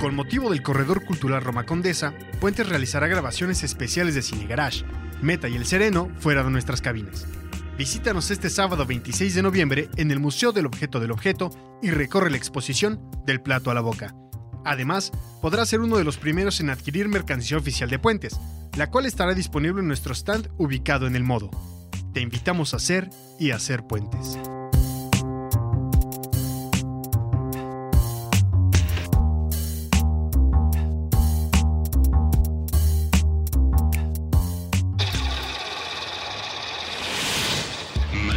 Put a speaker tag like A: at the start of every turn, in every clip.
A: Con motivo del Corredor Cultural Roma Condesa, Puentes realizará grabaciones especiales de Cine Garage, Meta y El Sereno fuera de nuestras cabinas. Visítanos este sábado 26 de noviembre en el Museo del Objeto del Objeto y recorre la exposición Del Plato a la Boca. Además, podrás ser uno de los primeros en adquirir mercancía oficial de Puentes, la cual estará disponible en nuestro stand ubicado en el modo. Te invitamos a hacer y hacer puentes.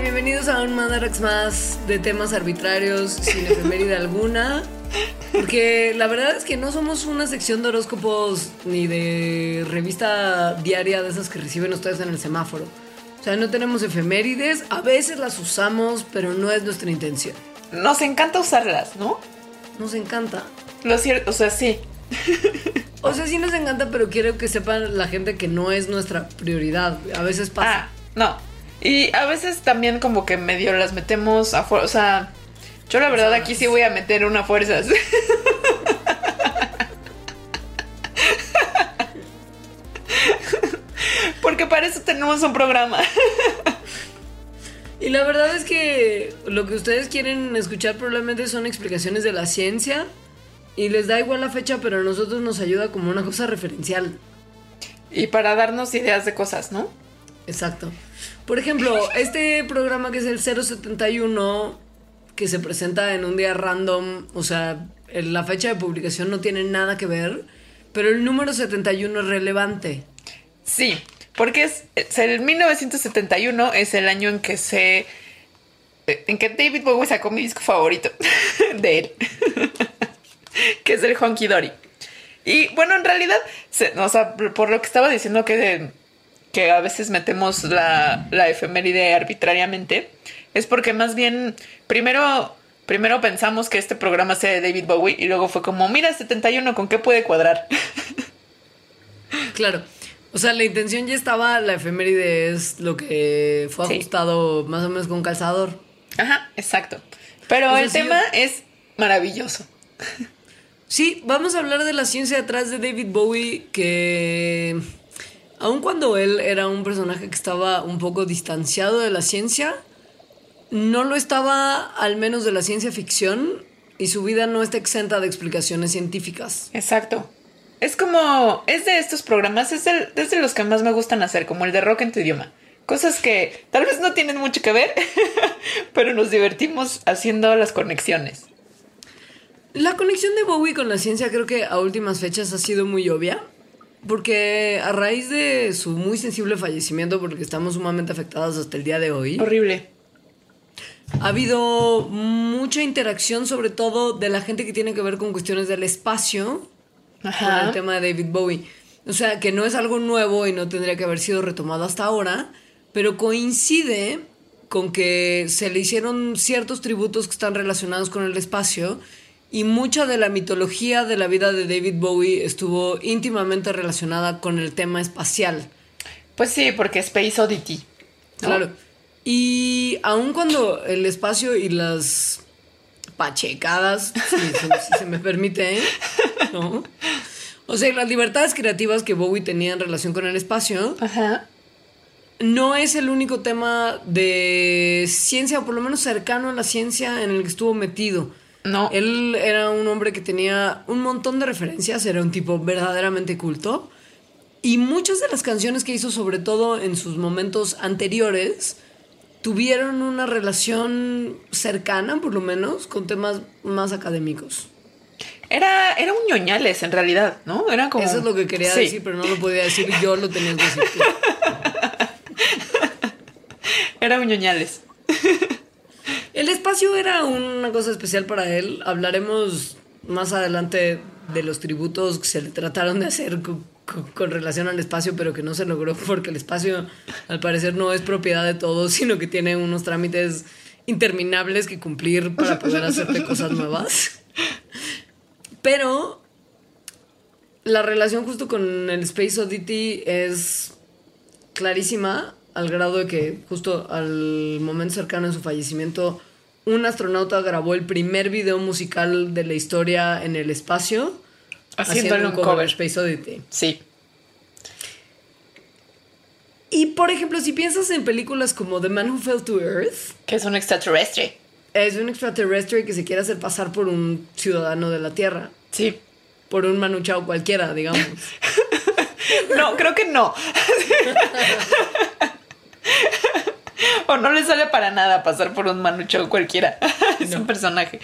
B: Bienvenidos a un Mandarax más de temas arbitrarios sin efeméride alguna. Porque la verdad es que no somos una sección de horóscopos ni de revista diaria de esas que reciben ustedes en el semáforo. O sea, no tenemos efemérides, a veces las usamos, pero no es nuestra intención.
C: Nos encanta usarlas, ¿no?
B: Nos encanta.
C: Lo cierto, o sea, sí.
B: O sea, sí nos encanta, pero quiero que sepan la gente que no es nuestra prioridad. A veces
C: Ah,
B: pasa.
C: no. Y a veces también como que medio las metemos a fuerza. O sea, yo la verdad aquí sí voy a meter una fuerza. Porque para eso tenemos un programa.
B: Y la verdad es que lo que ustedes quieren escuchar probablemente son explicaciones de la ciencia. Y les da igual la fecha, pero a nosotros nos ayuda como una cosa referencial.
C: Y para darnos ideas de cosas, ¿no?
B: Exacto. Por ejemplo, este programa que es el 071, que se presenta en un día random, o sea, la fecha de publicación no tiene nada que ver, pero el número 71 es relevante.
C: Sí, porque es, el 1971 es el año en que se en que David Bowie sacó mi disco favorito de él, que es el Honky Dory. Y bueno, en realidad, o sea, por lo que estaba diciendo que, que a veces metemos la, la efeméride arbitrariamente, es porque más bien primero, primero pensamos que este programa sea de David Bowie y luego fue como, mira, 71, ¿con qué puede cuadrar?
B: Claro. O sea, la intención ya estaba, la efeméride es lo que fue
C: Sí.
B: ajustado más o menos con calzador.
C: Ajá, exacto. Pero
B: Pues
C: el tema
B: es.
C: es maravilloso.
B: Sí, vamos a hablar de la ciencia detrás de David Bowie, que aun cuando él era un personaje que estaba un poco distanciado de la ciencia, no lo estaba al menos de la ciencia ficción y su vida no está exenta de explicaciones científicas.
C: Exacto. Es como, es de estos programas, es, el- es de los que más me gustan hacer, como el de rock en tu idioma. Cosas que tal vez no tienen mucho que ver, pero nos divertimos haciendo las conexiones.
B: La conexión de Bowie con la ciencia creo que a últimas fechas ha sido muy obvia, porque a raíz de su muy sensible fallecimiento, porque estamos sumamente afectados hasta el día de hoy,
C: Horrible.
B: Ha habido mucha interacción, sobre todo de la gente que tiene que ver con cuestiones del espacio, con
C: Ajá.
B: el tema de David Bowie. O sea, que no es algo nuevo y no tendría que haber sido retomado hasta ahora, pero coincide con que se le hicieron ciertos tributos que están relacionados con el espacio y mucha de la mitología de la vida de David Bowie estuvo íntimamente relacionada con el tema espacial.
C: Pues sí, porque Space Oddity. ¿no?
B: Claro. Y aun cuando el espacio y las pachecadas, si, se me permite, ¿eh? ¿no? O sea, las libertades creativas que Bowie tenía en relación con el espacio,
C: Ajá.
B: no es el único tema de ciencia, o por lo menos cercano a la ciencia, en el que estuvo metido.
C: No.
B: Él era un hombre que tenía un montón de referencias, era un tipo verdaderamente culto. Y muchas de las canciones que hizo, sobre todo en sus momentos anteriores, tuvieron una relación cercana, por lo menos, con temas más académicos.
C: Era, era un ñoñales en realidad, ¿no? Era como.
B: Eso es lo que quería
C: Sí.
B: decir, pero no lo podía decir yo, lo tenías que decir tú.
C: Era un ñoñales.
B: Es espacio era una cosa especial para él. Hablaremos más adelante de los tributos que se le trataron de hacer con, con- con relación al espacio, pero que no se logró porque el espacio al parecer no es propiedad de todos, sino que tiene unos trámites interminables que cumplir para poder hacerte cosas nuevas. Pero la relación justo con el Space Oddity es clarísima al grado de que justo al momento cercano de su fallecimiento un astronauta grabó el primer video musical de la historia en el espacio
C: Haciéndole un
B: de
C: cover.
B: Space Oddity.
C: Sí.
B: Y por ejemplo, si piensas en películas como The Man Who Fell to Earth,
C: Que es un extraterrestre.
B: es un extraterrestre que se quiere hacer pasar por un ciudadano de la Tierra,
C: Sí.
B: por un manuchao cualquiera, digamos.
C: No, creo que no. o no le sale para nada pasar por un manucho cualquiera. es un personaje.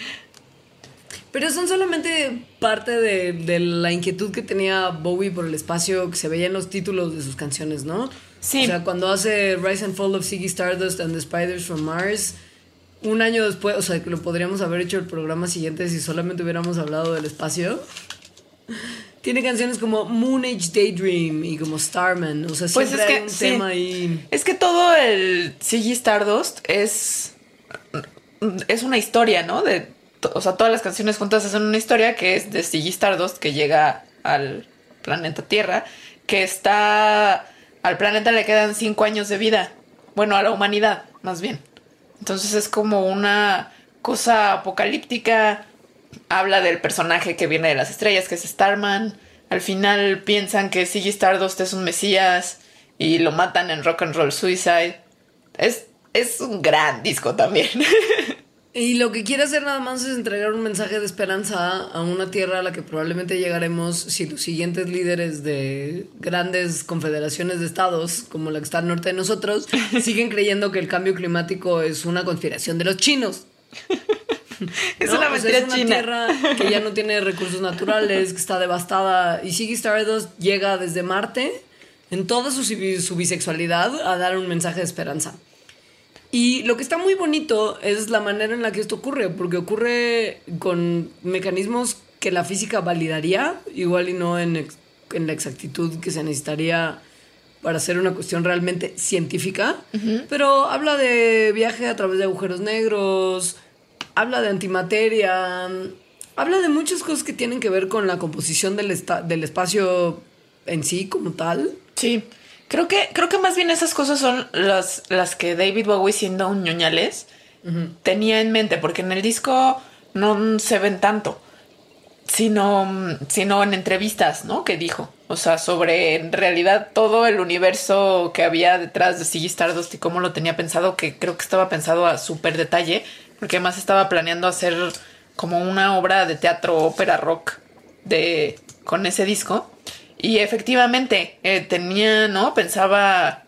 B: Pero son solamente parte de, de la inquietud que tenía Bowie por el espacio que se veía en los títulos de sus canciones, ¿no?
C: Sí.
B: O sea, cuando hace Rise and Fall of Ziggy Stardust and the Spiders from Mars, un año después, o sea, que lo podríamos haber hecho el programa siguiente si solamente hubiéramos hablado del espacio. Tiene canciones como Moon Age Daydream y como Starman, o sea,
C: Pues
B: siempre
C: es que
B: hay un
C: sí.
B: tema ahí.
C: Es que todo el Ziggy Stardust es. Es una historia, ¿no? De, o sea, todas las canciones juntas hacen una historia que es de Ziggy Stardust que llega al planeta Tierra, que está. Al planeta le quedan cinco años de vida. Bueno, a la humanidad, más bien. Entonces es como una cosa apocalíptica. Habla del personaje que viene de las estrellas, que es Starman. Al final piensan que Ziggy Stardust es un mesías y lo matan en Rock and Roll Suicide. Es, es un gran disco también.
B: Y lo que quiere hacer nada más es entregar un mensaje de esperanza a una tierra a la que probablemente llegaremos si los siguientes líderes de grandes confederaciones de estados, como la que está al norte de nosotros, siguen creyendo que el cambio climático es una conspiración de los chinos.
C: es
B: ¿no?
C: una mentira
B: es una
C: china.
B: tierra que ya no tiene recursos naturales, que está devastada. Y Ziggy Stardust llega desde Marte, en toda su, su bisexualidad, a dar un mensaje de esperanza. Y lo que está muy bonito es la manera en la que esto ocurre, porque ocurre con mecanismos que la física validaría, igual y no en, ex- en la exactitud que se necesitaría para hacer una cuestión realmente científica, pero habla de viaje a través de agujeros negros, habla de antimateria, habla de muchas cosas que tienen que ver con la composición del, del espacio en sí como tal.
C: Sí. Creo que, creo que más bien esas cosas son las, las que David Bowie, siendo un ñoñales, tenía en mente, porque en el disco no se ven tanto, sino, sino en entrevistas, ¿no? Que dijo. O sea, sobre en realidad todo el universo que había detrás de Ziggy Stardust y cómo lo tenía pensado, que creo que estaba pensado a súper detalle, porque además estaba planeando hacer como una obra de teatro, ópera, rock de, con ese disco. Y efectivamente, eh, tenía, ¿no? Pensaba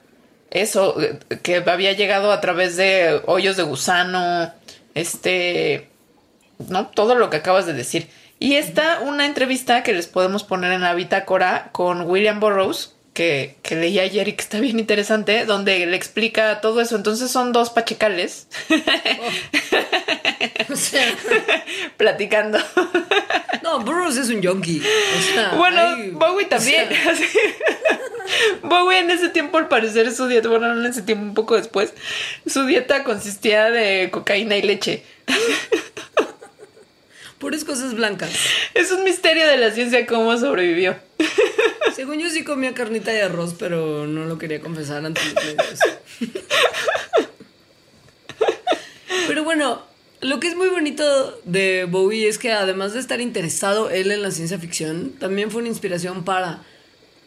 C: eso, eh, que había llegado a través de hoyos de gusano, este, ¿no? Todo lo que acabas de decir. Y está una entrevista que les podemos poner en la bitácora con William Burroughs, que, que leí ayer y que está bien interesante, donde le explica todo eso. Entonces son dos pachecales
B: O sea,
C: platicando.
B: no, Burroughs es un yonki. O sea,
C: Bueno,
B: ay,
C: Bowie también.
B: o sea,
C: así. Bowie en ese tiempo, al parecer, su dieta, bueno, no en ese tiempo, un poco después, su dieta consistía de cocaína y leche.
B: puras cosas blancas.
C: Es un misterio de la ciencia cómo sobrevivió.
B: Según yo sí comía carnita y arroz, pero no lo quería confesar ante los medios. Pero bueno, lo que es muy bonito de Bowie es que además de estar interesado él en la ciencia ficción, también fue una inspiración para...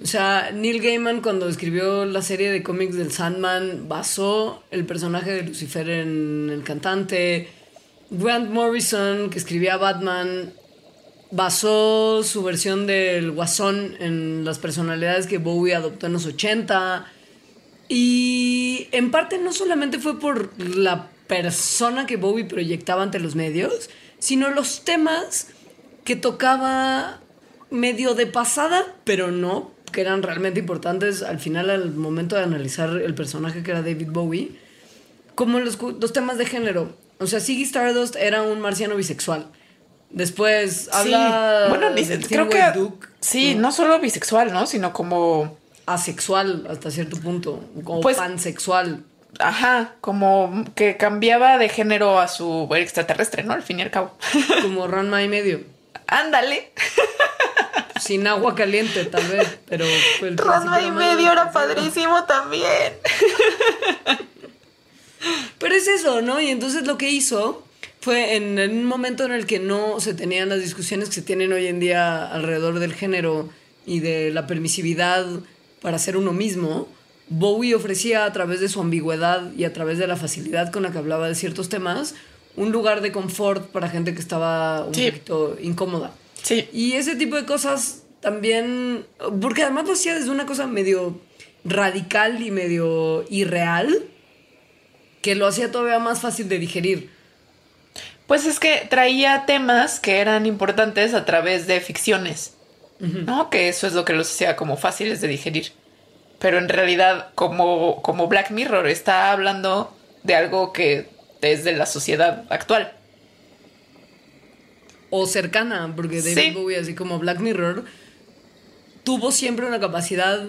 B: O sea, Neil Gaiman cuando escribió la serie de cómics del Sandman basó el personaje de Lucifer en el cantante. Grant Morrison, que escribía Batman, basó su versión del Guasón en las personalidades que Bowie adoptó en los 80. Y en parte no solamente fue por la persona que Bowie proyectaba ante los medios, sino los temas que tocaba medio de pasada, pero no, que eran realmente importantes al final al momento de analizar el personaje que era David Bowie, como los, los temas de género. O sea, Ziggy Stardust era un marciano bisexual. Después habla.
C: sí. Bueno, ni-
B: del
C: creo que
B: Duke,
C: sí, no solo bisexual, ¿no? Sino como
B: Asexual hasta cierto punto. O
C: Pues-
B: pansexual.
C: Ajá, como que cambiaba de género a su extraterrestre, ¿no? Al fin y al cabo.
B: Como Ranma y medio.
C: Ándale.
B: Sin agua caliente, tal vez. Pero el
C: Ranma y medio era padrísimo también.
B: Pero es eso, ¿no? Y entonces lo que hizo fue en, en un momento en el que no se tenían las discusiones que se tienen hoy en día alrededor del género y de la permisividad para ser uno mismo, Bowie ofrecía a través de su ambigüedad y a través de la facilidad con la que hablaba de ciertos temas un lugar de confort para gente que estaba un
C: Sí.
B: poquito incómoda.
C: Sí.
B: Y ese tipo de cosas también, porque además lo hacía desde una cosa medio radical y medio irreal, que lo hacía todavía más fácil de digerir.
C: Pues es que traía temas que eran importantes a través de ficciones, ¿no? Que eso es lo que los hacía como fáciles de digerir. Pero en realidad, como, como Black Mirror está hablando de algo que es de la sociedad actual.
B: O cercana, porque David
C: Sí.
B: Bowie, así como Black Mirror, tuvo siempre una capacidad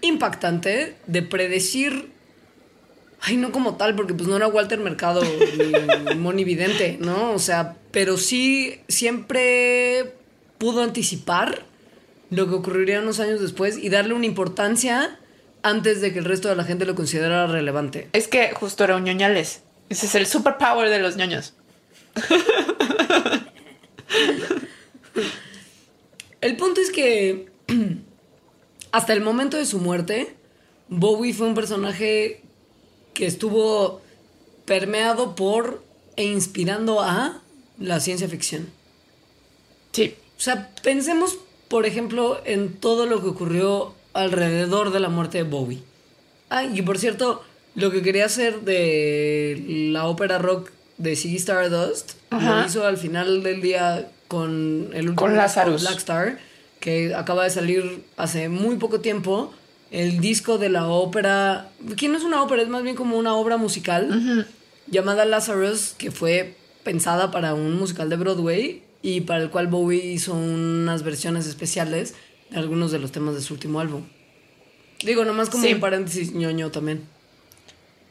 B: impactante de predecir. Ay, no como tal, porque pues no era Walter Mercado ni Moni Vidente, ¿no? O sea, pero sí siempre pudo anticipar lo que ocurriría unos años después y darle una importancia antes de que el resto de la gente lo considerara relevante.
C: Es que justo era un ñoñales. Ese es el superpower de los ñoños.
B: El punto es que hasta el momento de su muerte, Bowie fue un personaje que estuvo permeado por e inspirando a la ciencia ficción.
C: Sí.
B: O sea, pensemos, por ejemplo, en todo lo que ocurrió alrededor de la muerte de Bowie. Ah, y por cierto, lo que quería hacer de la ópera rock de Ziggy Stardust
C: Ajá.
B: lo hizo al final del día con el último
C: Con Lazarus.
B: Black Star, que acaba de salir hace muy poco tiempo. El disco de la ópera, que no es una ópera, es más bien como una obra musical llamada Lazarus, que fue pensada para un musical de Broadway y para el cual Bowie hizo unas versiones especiales de algunos de los temas de su último álbum. Digo, nomás como
C: Sí.
B: un paréntesis ñoño también.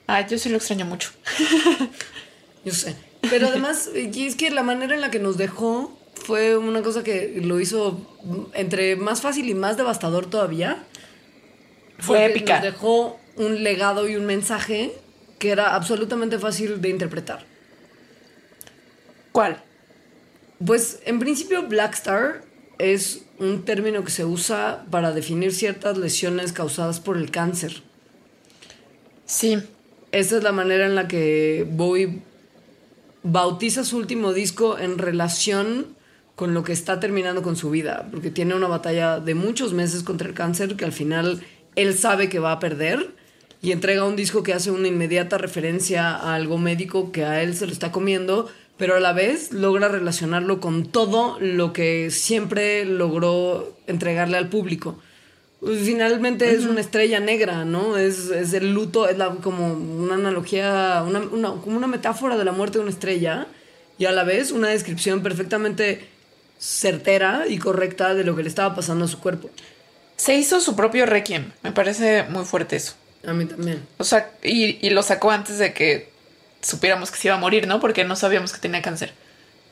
C: Ah, yo sí lo extraño mucho.
B: Yo sé. Pero además, es que la manera en la que nos dejó fue una cosa que lo hizo entre más fácil y más devastador todavía.
C: Fue épica.
B: Nos dejó un legado y un mensaje que era absolutamente fácil de interpretar.
C: ¿Cuál?
B: Pues en principio Black Star es un término que se usa para definir ciertas lesiones causadas por el cáncer.
C: Sí.
B: Esta es la manera en la que Bowie bautiza su último disco en relación con lo que está terminando con su vida, porque tiene una batalla de muchos meses contra el cáncer que al final él sabe que va a perder y entrega un disco que hace una inmediata referencia a algo médico que a él se lo está comiendo, pero a la vez logra relacionarlo con todo lo que siempre logró entregarle al público. Pues, Finalmente es una estrella negra, ¿no? Es, es el luto, es la- como una analogía, una, una- como una metáfora de la muerte de una estrella y a la vez una descripción perfectamente certera y correcta de lo que le estaba pasando a su cuerpo.
C: Se hizo su propio requiem. Me parece muy fuerte eso.
B: A mí también.
C: O sea, y, y lo sacó antes de que supiéramos que se iba a morir, ¿no? Porque no sabíamos que tenía cáncer.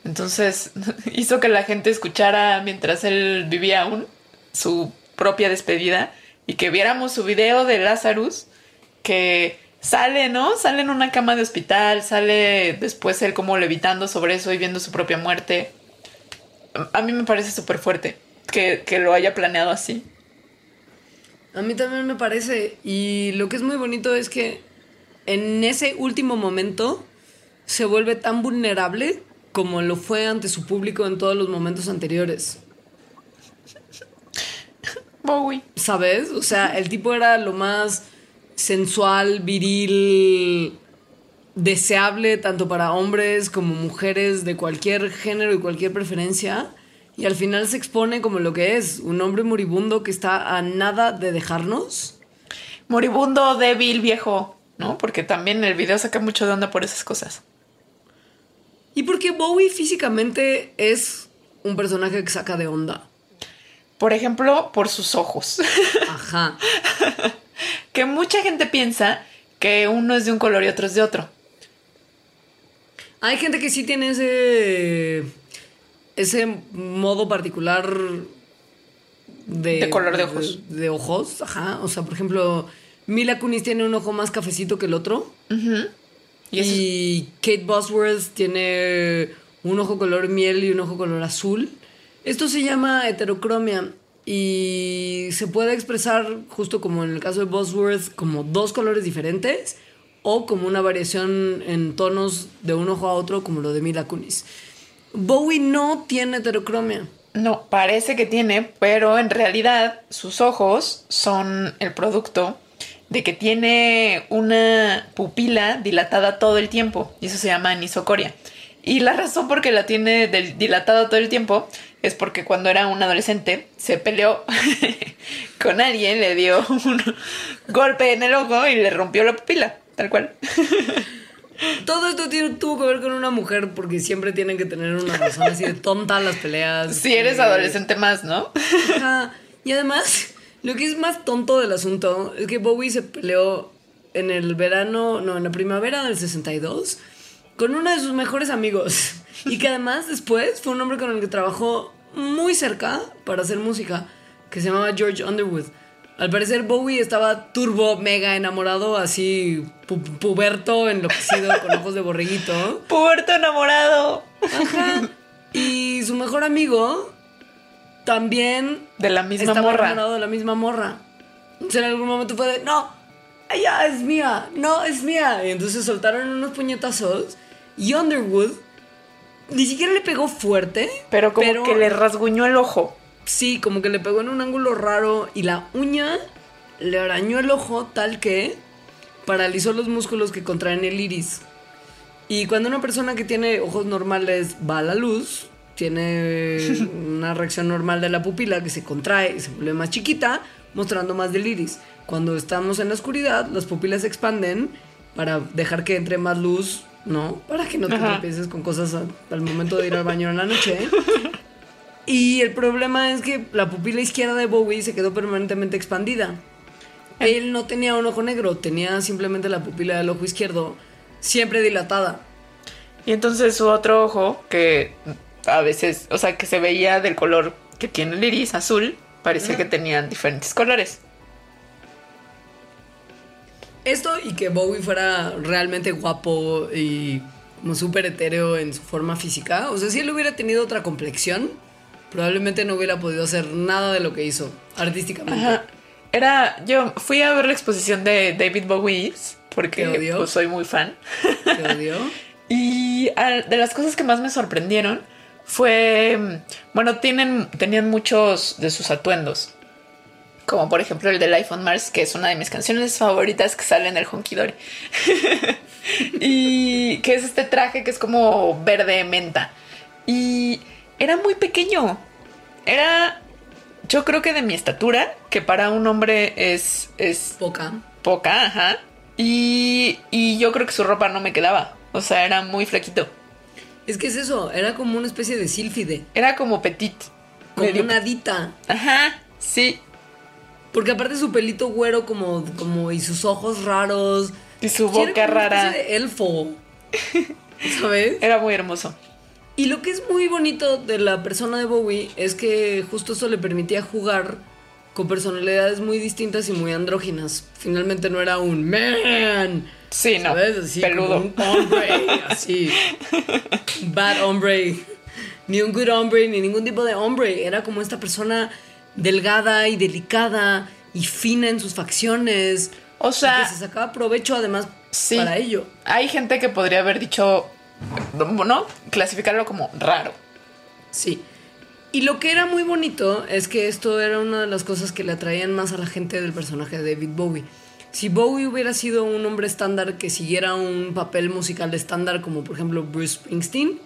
C: Entonces hizo que la gente escuchara mientras él vivía aún su propia despedida y que viéramos su video de Lazarus que sale, ¿no? Sale en una cama de hospital, sale después él como levitando sobre eso y viendo su propia muerte. A mí me parece súper fuerte que, que lo haya planeado así.
B: A mí también me parece. Y lo que es muy bonito es que en ese último momento se vuelve tan vulnerable como lo fue ante su público en todos los momentos anteriores.
C: Bowie.
B: ¿Sabes? O sea, el tipo era lo más sensual, viril, deseable tanto para hombres como mujeres de cualquier género y cualquier preferencia. Y al final se expone como lo que es, un hombre moribundo que está a nada de dejarnos.
C: Moribundo, débil, viejo, ¿no? Porque también el video saca mucho de onda por esas cosas.
B: Y porque Bowie físicamente es un personaje que saca de onda.
C: Por ejemplo, por sus ojos.
B: Ajá.
C: que mucha gente piensa que uno es de un color y otro es de otro.
B: Hay gente que sí tiene ese. Ese modo particular de.
C: De color de ojos.
B: De, de ojos, ajá. O sea, por ejemplo, Mila Kunis tiene un ojo más cafecito que el otro.
C: Es-
B: Y Kate Bosworth tiene un ojo color miel y un ojo color azul. Esto se llama heterocromia y se puede expresar justo como en el caso de Bosworth como dos colores diferentes o como una variación en tonos de un ojo a otro como lo de Mila Kunis. Bowie no tiene heterocromia.
C: No, parece que tiene, pero en realidad sus ojos son el producto de que tiene una pupila dilatada todo el tiempo y eso se llama anisocoria. Y la razón por que la tiene dilatada todo el tiempo es porque cuando era un adolescente se peleó con alguien, le dio un golpe en el ojo y le rompió la pupila, tal cual.
B: Todo esto tiene- tuvo que ver con una mujer porque siempre tienen que tener una razón así de tonta las peleas.
C: Si eres
B: que-
C: adolescente más, ¿no?
B: Ajá. Y además, lo que es más tonto del asunto es que Bowie se peleó en el verano, no, en la primavera del 62 con uno de sus mejores amigos. Y que además después fue un hombre con el que trabajó muy cerca para hacer música, que se llamaba George Underwood. Al parecer Bowie estaba turbo, mega enamorado, así pu- puberto, enloquecido, con ojos de borreguito.
C: Puerto enamorado.
B: Ajá. Y su mejor amigo también
C: De la misma
B: estaba
C: morra.
B: enamorado de la misma morra. Entonces en algún momento fue de, no, ella es mía, no, es mía. Y entonces soltaron unos puñetazos y Underwood ni siquiera le pegó fuerte.
C: Pero como que le rasguñó el ojo.
B: Sí, como que le pegó en un ángulo raro y la uña le arañó el ojo tal que paralizó los músculos que contraen el iris. Y cuando una persona que tiene ojos normales va a la luz, tiene una reacción normal de la pupila que se contrae y se vuelve más chiquita, mostrando más del iris. Cuando estamos en la oscuridad, las pupilas se expanden para dejar que entre más luz, ¿no? Para que no te
C: Ajá.
B: tropieces con cosas al momento de ir al baño en la noche. Y el problema es que la pupila izquierda de Bowie se quedó permanentemente expandida. Él no tenía un ojo negro, tenía simplemente la pupila del ojo izquierdo siempre dilatada.
C: Y entonces su otro ojo, que a veces, o sea, que se veía del color que tiene el iris azul, parecía que tenían diferentes colores.
B: Esto y que Bowie fuera realmente guapo y como súper etéreo en su forma física. O sea, si él hubiera tenido otra complexión, probablemente no hubiera podido hacer nada de lo que hizo artísticamente.
C: Ajá. Era, yo fui a ver la exposición de David Bowie porque pues, soy muy fan.
B: ¿Te odió?
C: Y de las cosas que más me sorprendieron fue, bueno, tienen, tenían muchos de sus atuendos. Como por ejemplo el del iPhone Mars, que es una de mis canciones favoritas que sale en el Honky Dory. y que es este traje que es como verde menta. Y era muy pequeño. Era, yo creo que de mi estatura, que para un hombre es, es
B: Poca.
C: poca, ajá. Y, y yo creo que su ropa no me quedaba. O sea, era muy flaquito.
B: Es que es eso, era como una especie de sílfide,
C: Era como petit.
B: como
C: medio-
B: una hadita.
C: Ajá, sí.
B: Porque aparte su pelito güero como, como y sus ojos raros.
C: Y su
B: Sí, era
C: boca
B: como
C: rara.
B: de elfo. ¿Sabes?
C: Era muy hermoso.
B: Y lo que es muy bonito de la persona de Bowie es que justo eso le permitía jugar con personalidades muy distintas y muy andróginas. Finalmente no era un man.
C: Sí, no.
B: ¿Sabes? Así
C: peludo.
B: un hombre, así. Bad hombre. Ni un good hombre, ni ningún tipo de hombre. Era como esta persona delgada y delicada y fina en sus facciones.
C: O sea-
B: que se sacaba provecho además
C: Sí.
B: para ello.
C: Hay gente que podría haber dicho, ¿no? Clasificarlo como raro.
B: Sí. Y lo que era muy bonito es que esto era una de las cosas que le atraían más a la gente del personaje de David Bowie. Si Bowie hubiera sido un hombre estándar que siguiera un papel musical estándar, como por ejemplo Bruce Springsteen,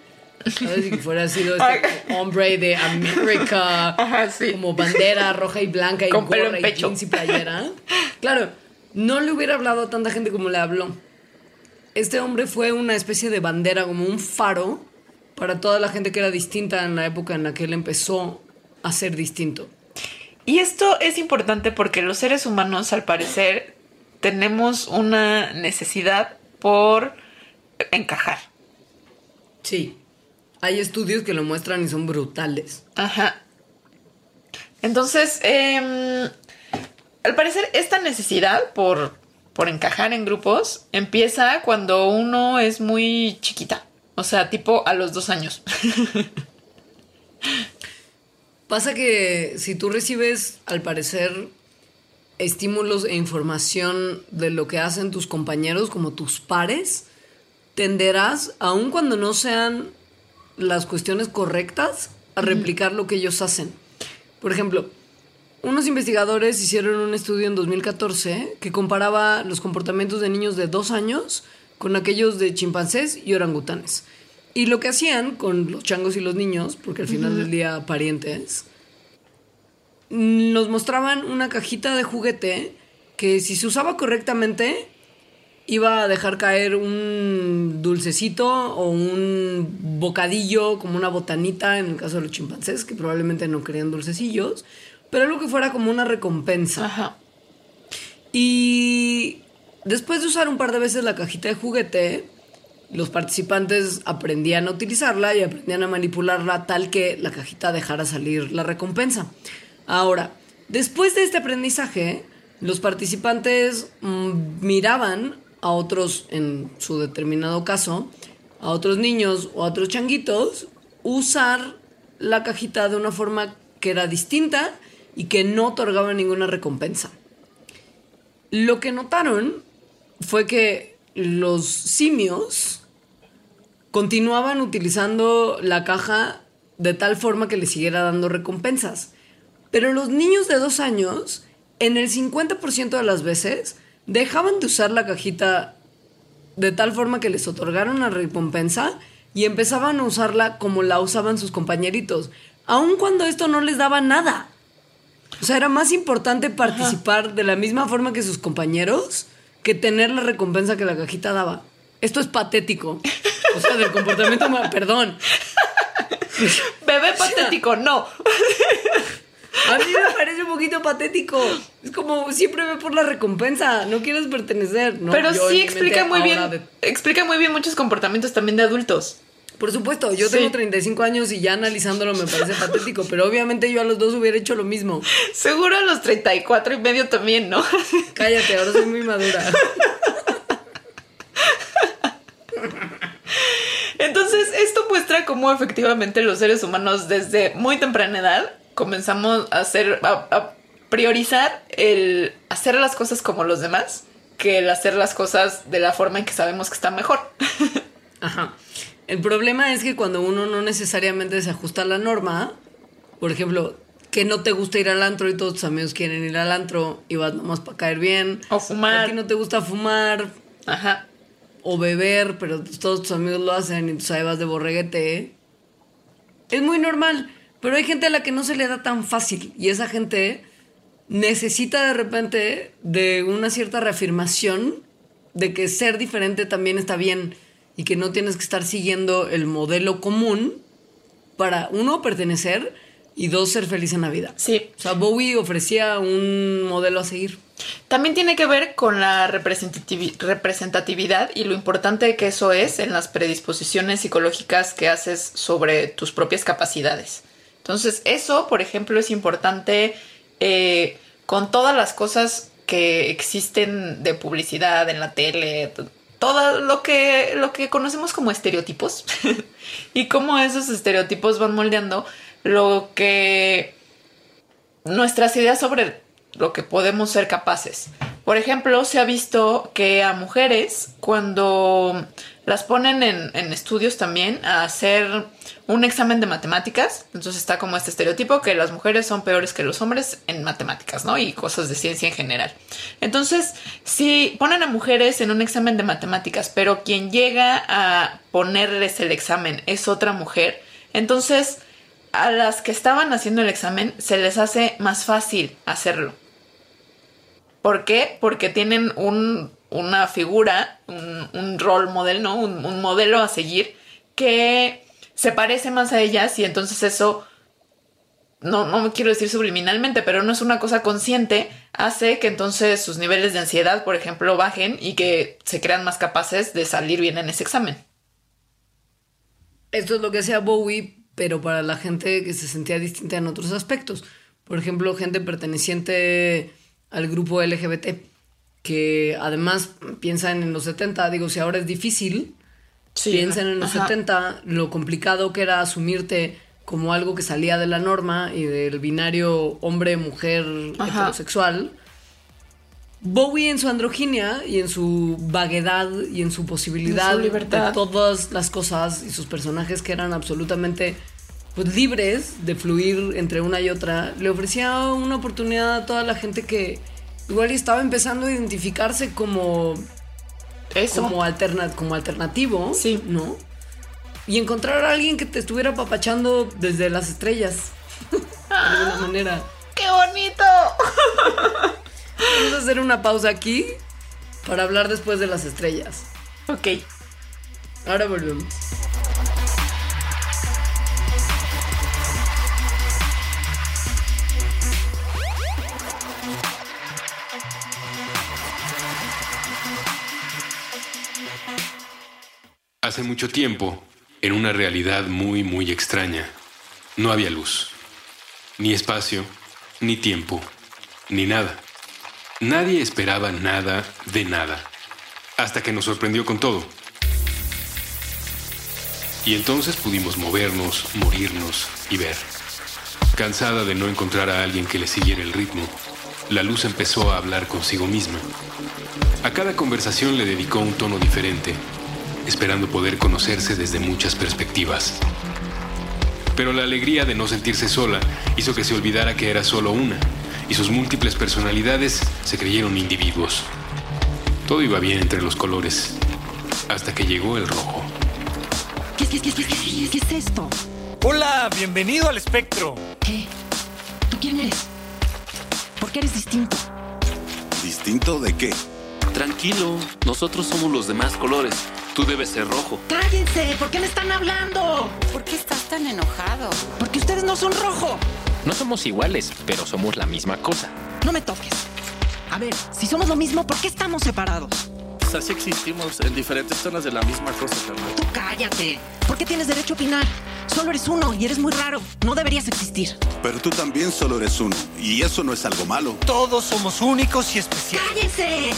B: ¿sabes? Que fuera sido este hombre de América,
C: Ajá, sí.
B: como bandera roja y blanca y
C: Con pelo
B: gorra y
C: pecho.
B: jeans y playera. Claro, no le hubiera hablado a tanta gente como le habló. Este hombre fue una especie de bandera, como un faro para toda la gente que era distinta en la época en la que él empezó a ser distinto.
C: Y esto es importante porque los seres humanos, al parecer, tenemos una necesidad por encajar.
B: Sí. Hay estudios que lo muestran y son brutales.
C: Ajá. Entonces, em, al parecer, esta necesidad por, por encajar en grupos empieza cuando uno es muy chiquita. O sea, tipo a los dos años.
B: Pasa que si tú recibes, al parecer, estímulos e información de lo que hacen tus compañeros como tus pares, tenderás, aun cuando no sean las cuestiones correctas, a replicar lo que ellos hacen. Por ejemplo, unos investigadores hicieron un estudio en 2014 que comparaba los comportamientos de niños de dos años con aquellos de chimpancés y orangutanes. Y lo que hacían con los changos y los niños, porque al final del día parientes, nos mostraban una cajita de juguete que si se usaba correctamente iba a dejar caer un dulcecito o un bocadillo como una botanita en el caso de los chimpancés que probablemente no querían dulcecillos pero algo que fuera como una recompensa
C: Ajá.
B: y después de usar un par de veces la cajita de juguete, los participantes aprendían a utilizarla y aprendían a manipularla tal que la cajita dejara salir la recompensa. Ahora, después de este aprendizaje, los participantes mm, miraban a otros, en su determinado caso, a otros niños o a otros changuitos, usar la cajita de una forma que era distinta y que no otorgaba ninguna recompensa. Lo que notaron fue que los simios continuaban utilizando la caja de tal forma que les siguiera dando recompensas. Pero los niños de dos años, en el 50% de las veces, dejaban de usar la cajita de tal forma que les otorgaron la recompensa y empezaban a usarla como la usaban sus compañeritos, aun cuando esto no les daba nada. O sea, era más importante participar de la misma forma que sus compañeros que tener la recompensa que la cajita daba. Esto es patético. O sea, del comportamiento, ma- perdón.
C: Bebé patético, no.
B: A mí me parece un poquito patético. Es como siempre ve por la recompensa, no quieres pertenecer, ¿no?
C: Pero sí explica muy bien,
B: de-
C: explica muy bien muchos comportamientos también de adultos.
B: Por supuesto, yo
C: Sí.
B: tengo 35 años y ya analizándolo me parece patético, pero obviamente yo a los dos hubiera hecho lo mismo.
C: Seguro a los 34 y medio también, ¿no?
B: Cállate, ahora soy muy madura.
C: Entonces, esto muestra cómo efectivamente los seres humanos desde muy temprana edad comenzamos a hacer, a, a priorizar el hacer las cosas como los demás que el hacer las cosas de la forma en que sabemos que está mejor.
B: Ajá. El problema es que cuando uno no necesariamente se ajusta a la norma, por ejemplo, que no te gusta ir al antro y todos tus amigos quieren ir al antro y vas nomás para caer bien.
C: O fumar.
B: A ti no te gusta fumar
C: Ajá.
B: o beber, pero todos tus amigos lo hacen y tú ahí vas de borreguete. Es muy normal, pero hay gente a la que no se le da tan fácil y esa gente necesita de repente de una cierta reafirmación de que ser diferente también está bien y que no tienes que estar siguiendo el modelo común para uno pertenecer y dos ser feliz en la vida.
C: Sí.
B: O sea, Bowie ofrecía un modelo a seguir.
C: También tiene que ver con la representativi- representatividad y lo importante que eso es en las predisposiciones psicológicas que haces sobre tus propias capacidades. Entonces, eso, por ejemplo, es importante eh, con todas las cosas que existen de publicidad en la tele, todo lo que, lo que conocemos como estereotipos y cómo esos estereotipos van moldeando lo que nuestras ideas sobre lo que podemos ser capaces. Por ejemplo, se ha visto que a mujeres, cuando las ponen en, estudios también a hacer un examen de matemáticas, entonces está como este estereotipo que las mujeres son peores que los hombres en matemáticas, ¿no? Y cosas de ciencia en general. Entonces, si ponen a mujeres en un examen de matemáticas, pero quien llega a ponerles el examen es otra mujer, entonces a las que estaban haciendo el examen se les hace más fácil hacerlo. ¿Por qué? Porque tienen un, una figura, un, role model, ¿no? Un, modelo a seguir que se parece más a ellas y entonces eso, no, no me quiero decir subliminalmente, pero no es una cosa consciente, hace que entonces sus niveles de ansiedad, por ejemplo, bajen y que se crean más capaces de salir bien en ese examen.
B: Esto es lo que hacía Bowie, pero para la gente que se sentía distinta en otros aspectos. Por ejemplo, gente perteneciente al grupo LGBT, que además piensan en los 70, digo, si ahora es difícil,
C: Sí,
B: piensan en los
C: ajá.
B: 70 lo complicado que era asumirte como algo que salía de la norma y del binario hombre-mujer heterosexual. Bowie en su androginia y en su vaguedad y en su posibilidad
C: En su libertad.
B: de todas las cosas y sus personajes que eran absolutamente pues, libres de fluir entre una y otra, le ofrecía una oportunidad a toda la gente que igual estaba empezando a identificarse como
C: Eso.
B: como, alterna como alternativo,
C: Sí.
B: ¿no? Y encontrar a alguien que te estuviera apapachando desde las estrellas, de alguna manera.
C: ¡Qué bonito!
B: Vamos a hacer una pausa aquí para hablar después de las estrellas.
C: Ok.
B: Ahora volvemos.
D: Hace mucho tiempo, en una realidad muy, muy extraña, no había luz, ni espacio, ni tiempo, ni nada. Nadie esperaba nada de nada, hasta que nos sorprendió con todo. Y entonces pudimos movernos, morirnos y ver. Cansada de no encontrar a alguien que le siguiera el ritmo, la luz empezó a hablar consigo misma. A cada conversación le dedicó un tono diferente, esperando poder conocerse desde muchas perspectivas. Pero la alegría de no sentirse sola hizo que se olvidara que era solo una, y sus múltiples personalidades se creyeron individuos. Todo iba bien entre los colores, hasta que llegó el rojo.
E: ¿Qué, qué, qué, qué, qué, qué es esto?
F: Hola, bienvenido al espectro.
E: ¿Qué? ¿Tú quién eres? ¿Por qué eres distinto?
G: ¿Distinto de qué?
H: Tranquilo, nosotros somos los demás colores. Tú debes ser rojo.
E: ¡Cállense! ¿Por qué me están hablando?
I: ¿Por qué estás tan enojado?
E: Porque ustedes no son rojo.
J: No somos iguales, pero somos la misma cosa.
E: No me toques. A ver, si somos lo mismo, ¿por qué estamos separados?
H: Pues así existimos en diferentes zonas de la misma cosa, carnal.
E: Tú cállate. ¿Por qué tienes derecho a opinar? Solo eres uno y eres muy raro. No deberías existir.
G: Pero tú también solo eres uno. Y eso no es algo malo.
F: Todos somos únicos y especiales.
E: ¡Cállense!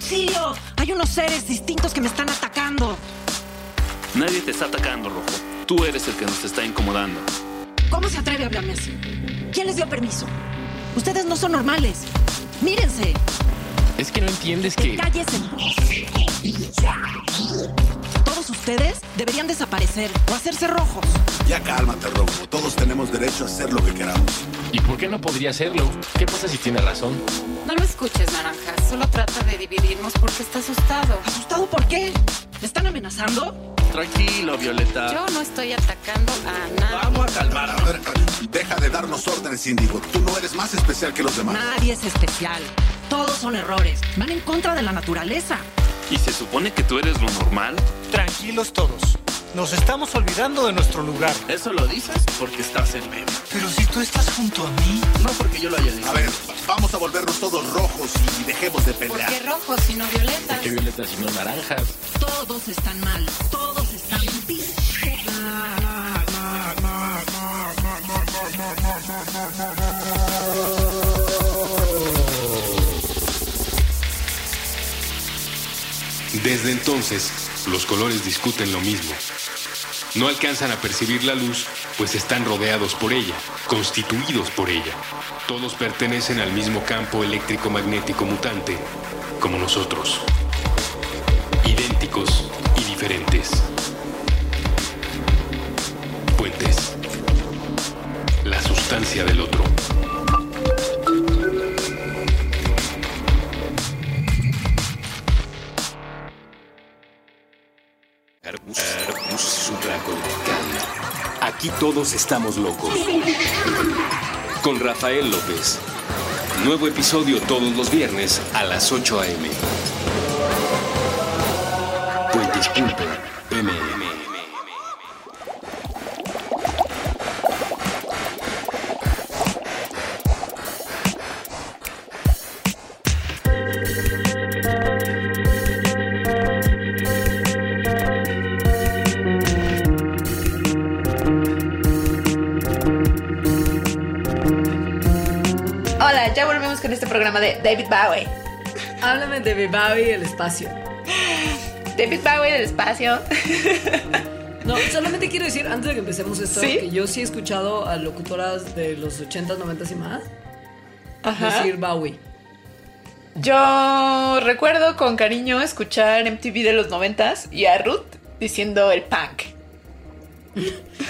E: ¡Auxilio! Hay unos seres distintos que me están atacando.
H: Nadie te está atacando, rojo. Tú eres el que nos está incomodando.
E: ¿Cómo se atreve a hablarme así? ¿Quién les dio permiso? Ustedes no son normales. Mírense.
J: Es que no entiendes que...
E: Cállese. Ustedes deberían desaparecer o hacerse rojos.
G: Ya cálmate, Robo. Todos tenemos derecho a hacer lo que queramos.
J: ¿Y por qué no podría hacerlo? ¿Qué pasa si tiene razón?
I: No lo escuches, Naranja. Solo trata de dividirnos porque está asustado.
E: ¿Asustado por qué? ¿Me están amenazando?
H: Tranquilo, Violeta.
I: Yo no estoy atacando a nadie.
H: Vamos a calmar.
G: A ver, deja de darnos órdenes, Índigo. Tú no eres más especial que los demás.
E: Nadie es especial. Todos son errores. Van en contra de la naturaleza.
H: ¿Y se supone que tú eres lo normal?
F: Tranquilos todos. Nos estamos olvidando de nuestro lugar.
H: Eso lo dices porque estás en medio.
F: Pero si tú estás junto a mí.
H: No porque yo lo haya dicho.
G: A ver, vamos a volvernos todos rojos y dejemos de
I: ¿Por
G: pelear.
I: qué rojo sino violeta?
J: ¿Qué violetas y no naranjas?
E: Todos están mal. Todos están
D: Desde entonces, los colores discuten lo mismo. No alcanzan a percibir la luz, pues están rodeados por ella, constituidos por ella. Todos pertenecen al mismo campo eléctrico-magnético mutante, como nosotros. Idénticos y diferentes. Puentes. La sustancia del otro.
K: Aquí todos estamos locos. Con Rafael López.
D: Nuevo episodio todos los viernes a las 8 a.m.
C: de David Bowie.
B: Háblame de Bowie el espacio.
C: David Bowie del espacio.
B: No, solamente quiero decir, antes de que empecemos esto,
C: ¿Sí?
B: que yo sí he escuchado a locutoras de los 80s, 90s y más
C: Ajá.
B: decir Bowie.
C: Yo recuerdo con cariño escuchar MTV de los noventas y a Ruth diciendo el punk.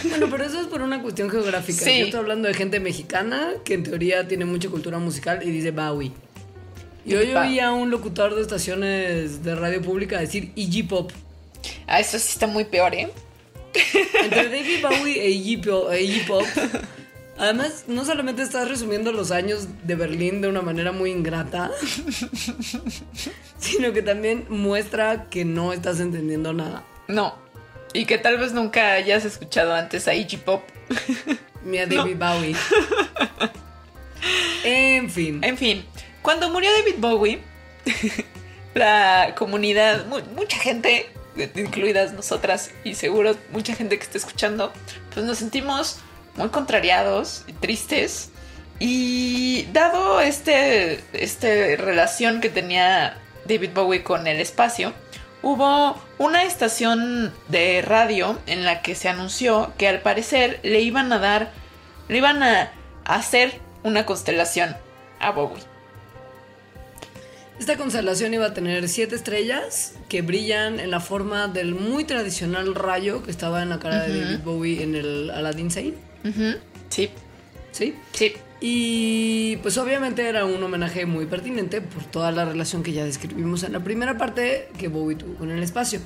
B: Bueno, pero eso es por una cuestión geográfica.
C: Sí.
B: Yo estoy hablando de gente mexicana que en teoría tiene mucha cultura musical y dice Bowie. Y hoy
C: Ba-
B: oí a un locutor de estaciones de radio pública decir Iggy Pop.
C: Ah, eso sí está muy peor, ¿eh?
B: Entre David Bowie e Iggy Pop, e Iggy Pop, Además, no solamente estás resumiendo los años de Berlín de una manera muy ingrata, sino que también muestra que no estás entendiendo nada.
C: No. Y que tal vez nunca hayas escuchado antes a Iggy Pop.
B: A David Bowie. En fin.
C: En fin, cuando murió David Bowie, la comunidad, mu- mucha gente, incluidas nosotras y seguro mucha gente que está escuchando, pues nos sentimos muy contrariados y tristes. Y dado este, este relación que tenía David Bowie con el espacio, hubo una estación de radio en la que se anunció que al parecer le iban a dar, le iban a hacer una constelación a Bowie.
B: Esta constelación iba a tener siete estrellas que brillan en la forma del muy tradicional rayo que estaba en la cara de. David Bowie en el Aladdin Sane.
C: Ujú, Sí,
B: ¿Sí?
C: sí.
B: Y pues obviamente era un homenaje muy pertinente por toda la relación que ya describimos en la primera parte que Bowie tuvo con el espacio.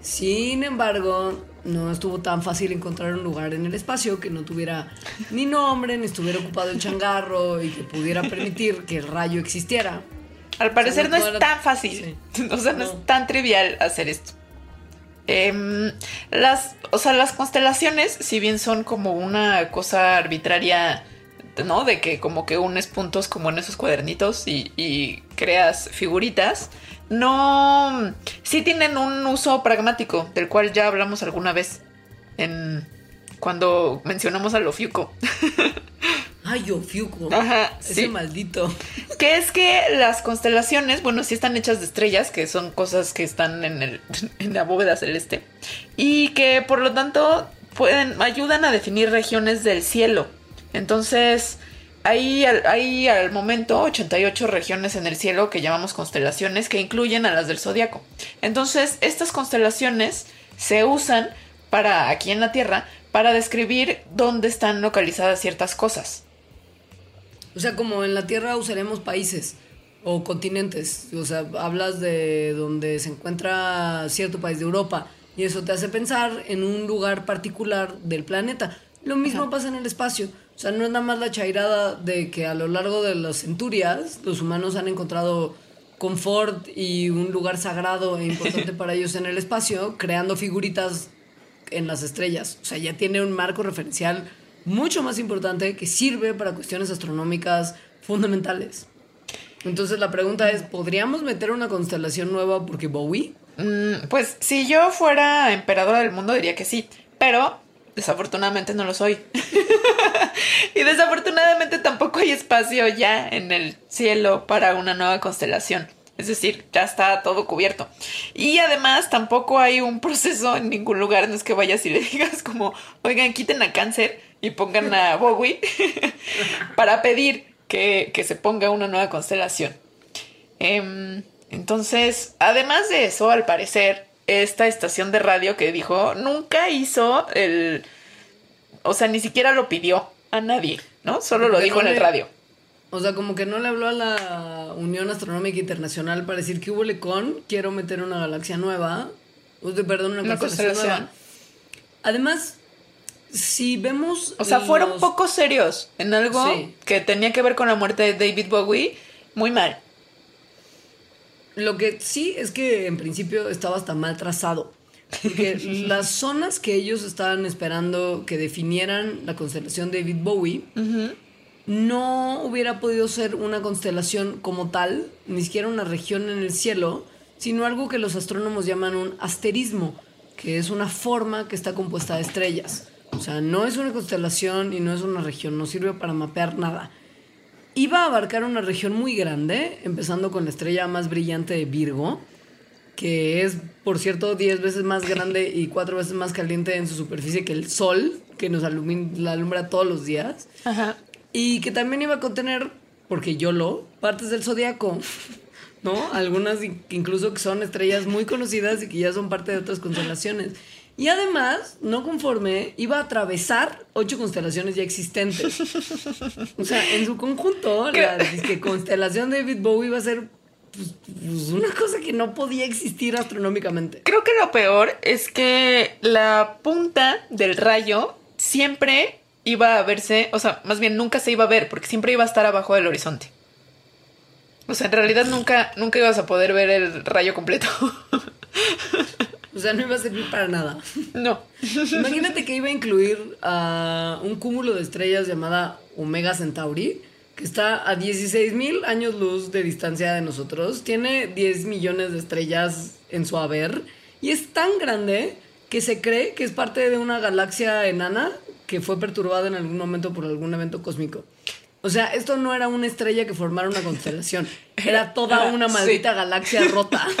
B: Sin embargo, no estuvo tan fácil encontrar un lugar en el espacio que no tuviera ni nombre, ni estuviera ocupado el changarro y que pudiera permitir que el rayo existiera.
C: Al parecer no es tan fácil. O sea, no,
B: No.
C: es tan trivial hacer esto. Em, las, o sea, las constelaciones, si bien son como una cosa arbitraria, ¿no? De que como que unes puntos como en esos cuadernitos y, y creas figuritas, no, sí tienen un uso pragmático, del cual ya hablamos alguna vez en cuando mencionamos a Lofiuco.
B: Ay, Ofiuco.
C: Ajá,
B: Ese
C: sí.
B: maldito.
C: Que es que las constelaciones, bueno, sí están hechas de estrellas, que son cosas que están en, el, en la bóveda celeste, y que por lo tanto pueden, ayudan a definir regiones del cielo. Entonces, hay al, hay al momento 88 regiones en el cielo que llamamos constelaciones, que incluyen a las del zodiaco. Entonces, estas constelaciones se usan para, aquí en la Tierra, para describir dónde están localizadas ciertas cosas.
B: O sea, como en la Tierra usaremos países o continentes. O sea, hablas de donde se encuentra cierto país de Europa y eso te hace pensar en un lugar particular del planeta. Lo mismo pasa en el espacio. O sea, no es nada más la chairada de que a lo largo de las centurias los humanos han encontrado confort y un lugar sagrado e importante para ellos en el espacio, creando figuritas en las estrellas. O sea, ya tiene un marco referencial mucho más importante que sirve para cuestiones astronómicas fundamentales. Entonces la pregunta es, ¿podríamos meter una constelación nueva porque Bowie?
C: Mm, pues si yo fuera emperadora del mundo diría que sí, pero desafortunadamente no lo soy. y desafortunadamente tampoco hay espacio ya en el cielo para una nueva constelación. Es decir, ya está todo cubierto. Y además tampoco hay un proceso en ningún lugar. No es que vayas y le digas como, oigan, quiten a cáncer y pongan a Bowie para pedir que, que se ponga una nueva constelación. Em, entonces, además de eso, al parecer, esta estación de radio que dijo nunca hizo el. O sea, ni siquiera lo pidió a nadie, ¿no? Solo lo dijo
B: no
C: en el radio.
B: O sea, como que no le habló a la Unión Astronómica Internacional para decir que hubo con quiero meter una galaxia nueva, perdón, una, constelación. nueva. Además, si vemos...
C: O sea, fueron poco serios en algo
B: Sí.
C: que tenía que ver con la muerte de David Bowie. Muy mal.
B: Lo que sí es que en principio estaba hasta mal trazado. Porque las zonas que ellos estaban esperando que definieran la constelación de David Bowie no hubiera podido ser una constelación como tal, ni siquiera una región en el cielo, sino algo que los astrónomos llaman un asterismo, que es una forma que está compuesta de estrellas. O sea, no es una constelación y no es una región, no sirve para mapear nada. iba a abarcar una región muy grande, empezando con la estrella más brillante de Virgo, que es, por cierto, 10 veces más grande y 4 veces más caliente en su superficie que el Sol, que nos la alumbra todos los días.
C: Ajá.
B: Y que también iba a contener, porque yo lo, partes del zodiaco, ¿no? Algunas in- incluso que son estrellas muy conocidas y que ya son parte de otras constelaciones. Y además, no conforme, iba a atravesar ocho constelaciones ya existentes. O sea, en su conjunto, la constelación de David Bowie iba a ser pues, pues, una cosa que no podía existir astronómicamente.
C: Creo que lo peor es que la punta del rayo siempre iba a verse, o sea, más bien nunca se iba a ver, porque siempre iba a estar abajo del horizonte. O sea, en realidad nunca, nunca ibas a poder ver el rayo completo.
B: O sea, no iba a servir para nada.
C: No.
B: Imagínate que iba a incluir a un cúmulo de estrellas llamada Omega Centauri, que está a 16 mil años luz de distancia de nosotros. Tiene 10 millones de estrellas en su haber y es tan grande que se cree que es parte de una galaxia enana que fue perturbada en algún momento por algún evento cósmico. O sea, esto no era una estrella que formara una constelación, era toda una
C: Sí.
B: maldita galaxia rota.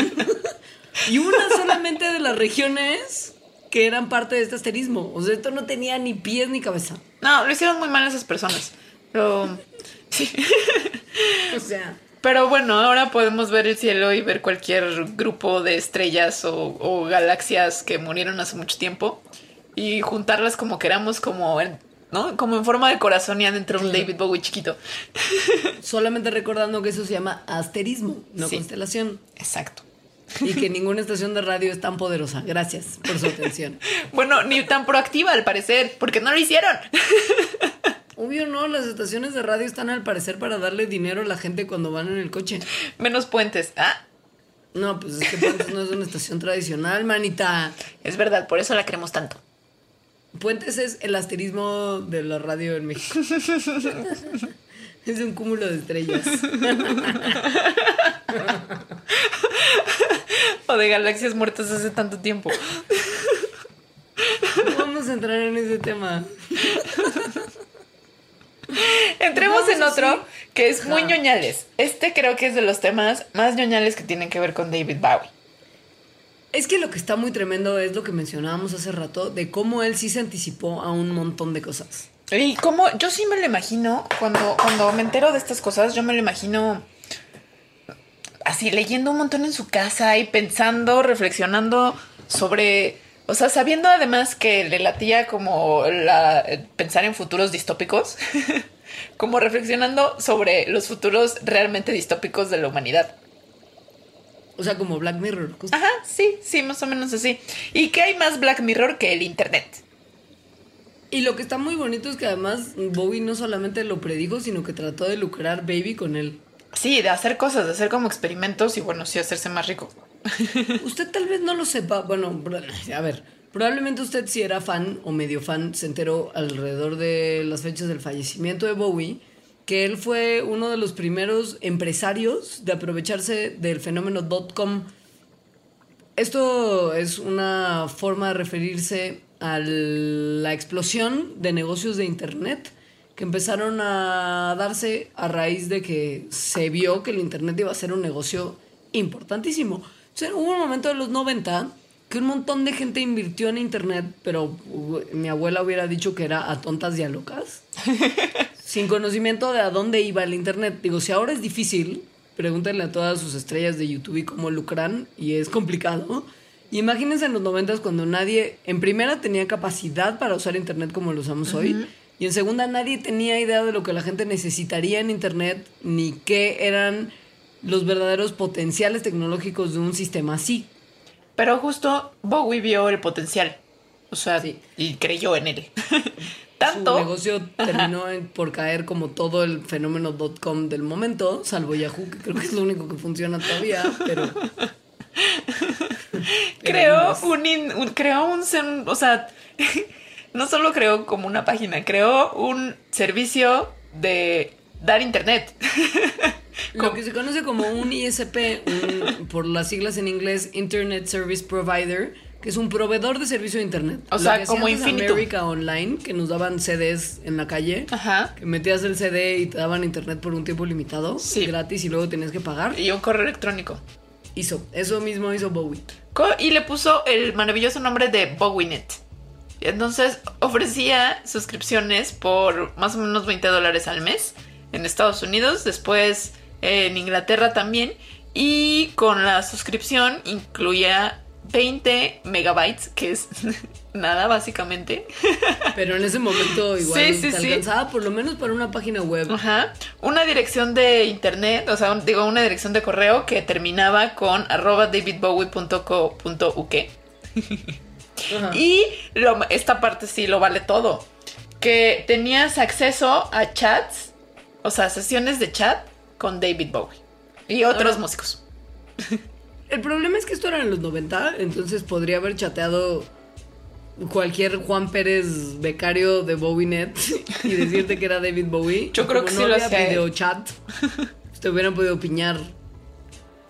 B: y una solamente de las regiones que eran parte de este asterismo. O sea, esto no tenía ni pies ni cabeza.
C: No, lo hicieron muy mal esas personas. Pero. Sí.
B: O sea,
C: Pero bueno, ahora podemos ver el cielo y ver cualquier grupo de estrellas o, o galaxias que murieron hace mucho tiempo y juntarlas como queramos, como en, ¿no? Como en forma de corazón y adentro un David Bowie chiquito.
B: solamente recordando que eso se llama asterismo, no
C: Sí.
B: constelación.
C: Exacto.
B: Y que ninguna estación de radio es tan poderosa. Gracias por su atención.
C: Bueno, ni tan proactiva al parecer, porque no lo hicieron.
B: Obvio no, las estaciones de radio están al parecer para darle dinero a la gente cuando van en el coche.
C: Menos puentes. Ah,
B: No, pues es que Puentes no es una estación tradicional, manita.
C: es verdad, por eso la queremos tanto.
B: Puentes es el asterismo de la radio en México. Es un cúmulo de estrellas.
C: O de galaxias muertas hace tanto tiempo.
B: Vamos a entrar en ese tema.
C: Entremos
B: Vamos
C: en
B: así.
C: otro que es muy
B: Ajá.
C: ñoñales. Este creo que es de los temas más ñoñales que tienen que ver con David Bowie.
B: Es que lo que está muy tremendo es lo que mencionábamos hace rato de cómo él sí se anticipó a un montón de cosas.
C: Y como yo sí me lo imagino, cuando, cuando me entero de estas cosas, yo me lo imagino así leyendo un montón en su casa y pensando, reflexionando sobre, o sea, sabiendo además que le latía como la, pensar en futuros distópicos, como reflexionando sobre los futuros realmente distópicos de la humanidad.
B: O sea, como Black Mirror. justo.
C: Ajá, sí, sí, más o menos así. ¿Y qué hay más Black Mirror que el Internet?
B: Y lo que está muy bonito es que además Bowie no solamente lo predijo, sino que trató de lucrar Baby con él.
C: Sí, de hacer cosas, de hacer como experimentos y bueno, sí, hacerse más rico.
B: Usted tal vez no lo sepa. Bueno, a ver, probablemente usted si era fan o medio fan se enteró alrededor de las fechas del fallecimiento de Bowie que él fue uno de los primeros empresarios de aprovecharse del fenómeno dot com. Esto es una forma de referirse a la explosión de negocios de internet que empezaron a darse a raíz de que se vio que el internet iba a ser un negocio importantísimo. O sea, hubo un momento de los 90 que un montón de gente invirtió en internet, pero mi abuela hubiera dicho que era a tontas y a locas, sin conocimiento de a dónde iba el internet. Digo, si ahora es difícil, pregúntenle a todas sus estrellas de YouTube y cómo lucran, y es complicado. Imagínense en los 90 cuando nadie, en primera, tenía capacidad para usar internet como lo usamos hoy. Y en segunda, nadie tenía idea de lo que la gente necesitaría en Internet, ni qué eran los verdaderos potenciales tecnológicos de un sistema así.
C: Pero justo Bowie vio el potencial. O sea, y creyó en él. Tanto.
B: Su negocio terminó en- por caer como todo el fenómeno dot com del momento, salvo Yahoo, que creo que es lo único que funciona todavía, pero...
C: creó un, in- un- creó un, o sea, no solo creó como una página, creó un servicio de dar internet.
B: Lo que se conoce como un ISP, un- por las siglas en inglés, Internet Service Provider, que es un proveedor de servicio de internet.
C: O
B: Lo
C: sea,
B: que
C: como
B: antes
C: Infinitum.
B: América Online, que nos daban CDs en la calle.
C: Ajá.
B: Que metías el CD y te daban internet por un tiempo limitado, gratis, y luego tenías que pagar.
C: Y un correo electrónico.
B: Hizo, eso mismo hizo Bowie.
C: Y le puso el maravilloso nombre de BowieNet. Entonces ofrecía suscripciones por más o menos 20 dólares al mes en Estados Unidos, después en Inglaterra también. Y con la suscripción incluía 20 megabytes, que es nada básicamente.
B: Pero en ese momento igual
C: Sí, sí,
B: te
C: sí.
B: alcanzaba por lo menos para una página web.
C: Ajá. Una dirección de internet, o sea, un- digo, una dirección de correo que terminaba con arroba davidbowie.co.uk. Y lo- esta parte sí lo vale todo. Que tenías acceso a chats, o sea, sesiones de chat con David Bowie y otros músicos.
B: El problema es que esto era en los 90, entonces podría haber chateado cualquier Juan Pérez becario de BowieNet y decirte que era David Bowie.
C: Yo creo que
B: no
C: sí lo
B: había
C: hacía él.
B: videochat. Te hubieran podido piñar.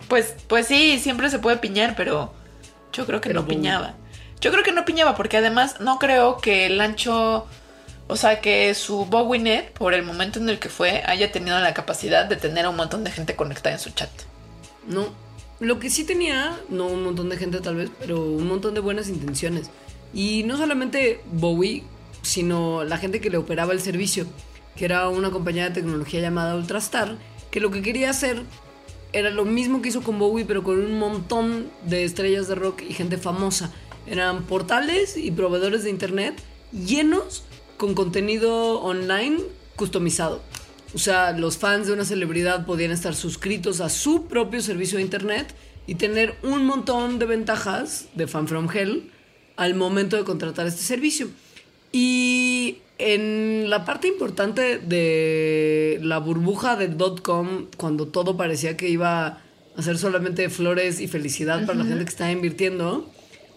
C: Pues, pues sí, siempre se puede piñar, pero yo creo que
B: Pero
C: no
B: Bowie.
C: piñaba. Yo creo que no piñaba porque además no creo que el ancho, o sea, que su BowieNet, por el momento en el que fue, haya tenido la capacidad de tener a un montón de gente conectada en su chat.
B: No. Lo que sí tenía, no un montón de gente tal vez, pero un montón de buenas intenciones. Y no solamente Bowie, sino la gente que le operaba el servicio, que era una compañía de tecnología llamada Ultrastar, que lo que quería hacer era lo mismo que hizo con Bowie, pero con un montón de estrellas de rock y gente famosa. Eran portales y proveedores de internet llenos con contenido online customizado. O sea, los fans de una celebridad podían estar suscritos a su propio servicio de internet y tener un montón de ventajas de Fan From Hell al momento de contratar este servicio. Y en la parte importante de la burbuja de .com, cuando todo parecía que iba a ser solamente flores y felicidad para la gente que estaba invirtiendo,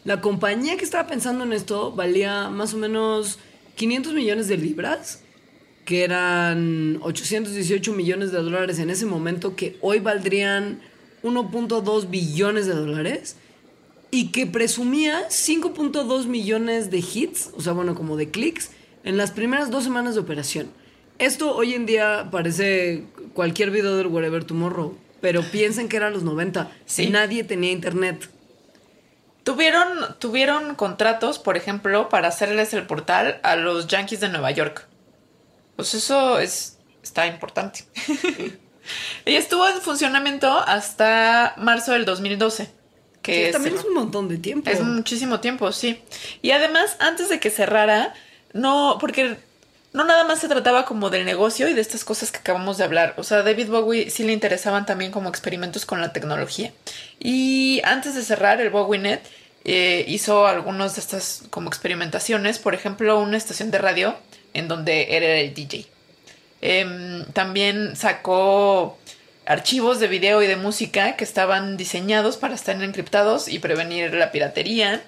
B: la compañía que estaba pensando en esto valía más o menos 500 millones de libras, que eran 818 millones de dólares en ese momento, que hoy valdrían 1.2 billones de dólares y que presumía 5.2 millones de hits, o sea, bueno, como de clics, en las primeras dos semanas de operación. Esto hoy en día parece cualquier video del Wherever Tomorrow, pero piensen que eran los 90. Nadie tenía internet.
C: Tuvieron, tuvieron contratos, por ejemplo, para hacerles el portal a los Yankees de Nueva York. Pues eso es, está importante. y estuvo en funcionamiento hasta marzo del 2012. Que
B: Sí, también es un montón de tiempo.
C: Es muchísimo tiempo, sí. Y además, antes de que cerrara, no, porque no nada más se trataba como del negocio y de estas cosas que acabamos de hablar. O sea, a David Bowie sí le interesaban también como experimentos con la tecnología. Y antes de cerrar, el BowieNet eh, hizo algunos de estas como experimentaciones. Por ejemplo, una estación de radio en donde era el DJ. Em, también sacó archivos de video y de música que estaban diseñados para estar encriptados y prevenir la piratería.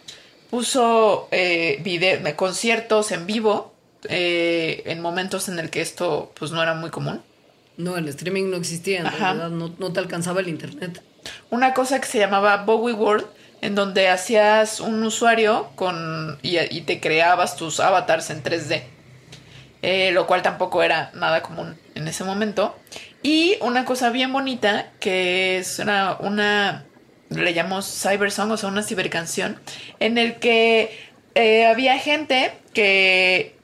C: Puso eh, video, conciertos en vivo eh, en momentos en el que esto pues no era muy común.
B: No, el streaming no existía, en realidad no, no te alcanzaba el internet.
C: Una cosa que se llamaba Bowie World, en donde hacías un usuario con y, y te creabas tus avatars en 3D. Eh, lo cual tampoco era nada común en ese momento. Y una cosa bien bonita, que es una, una le llamamos cybersong, o sea, una cibercanción, en el que eh, había gente que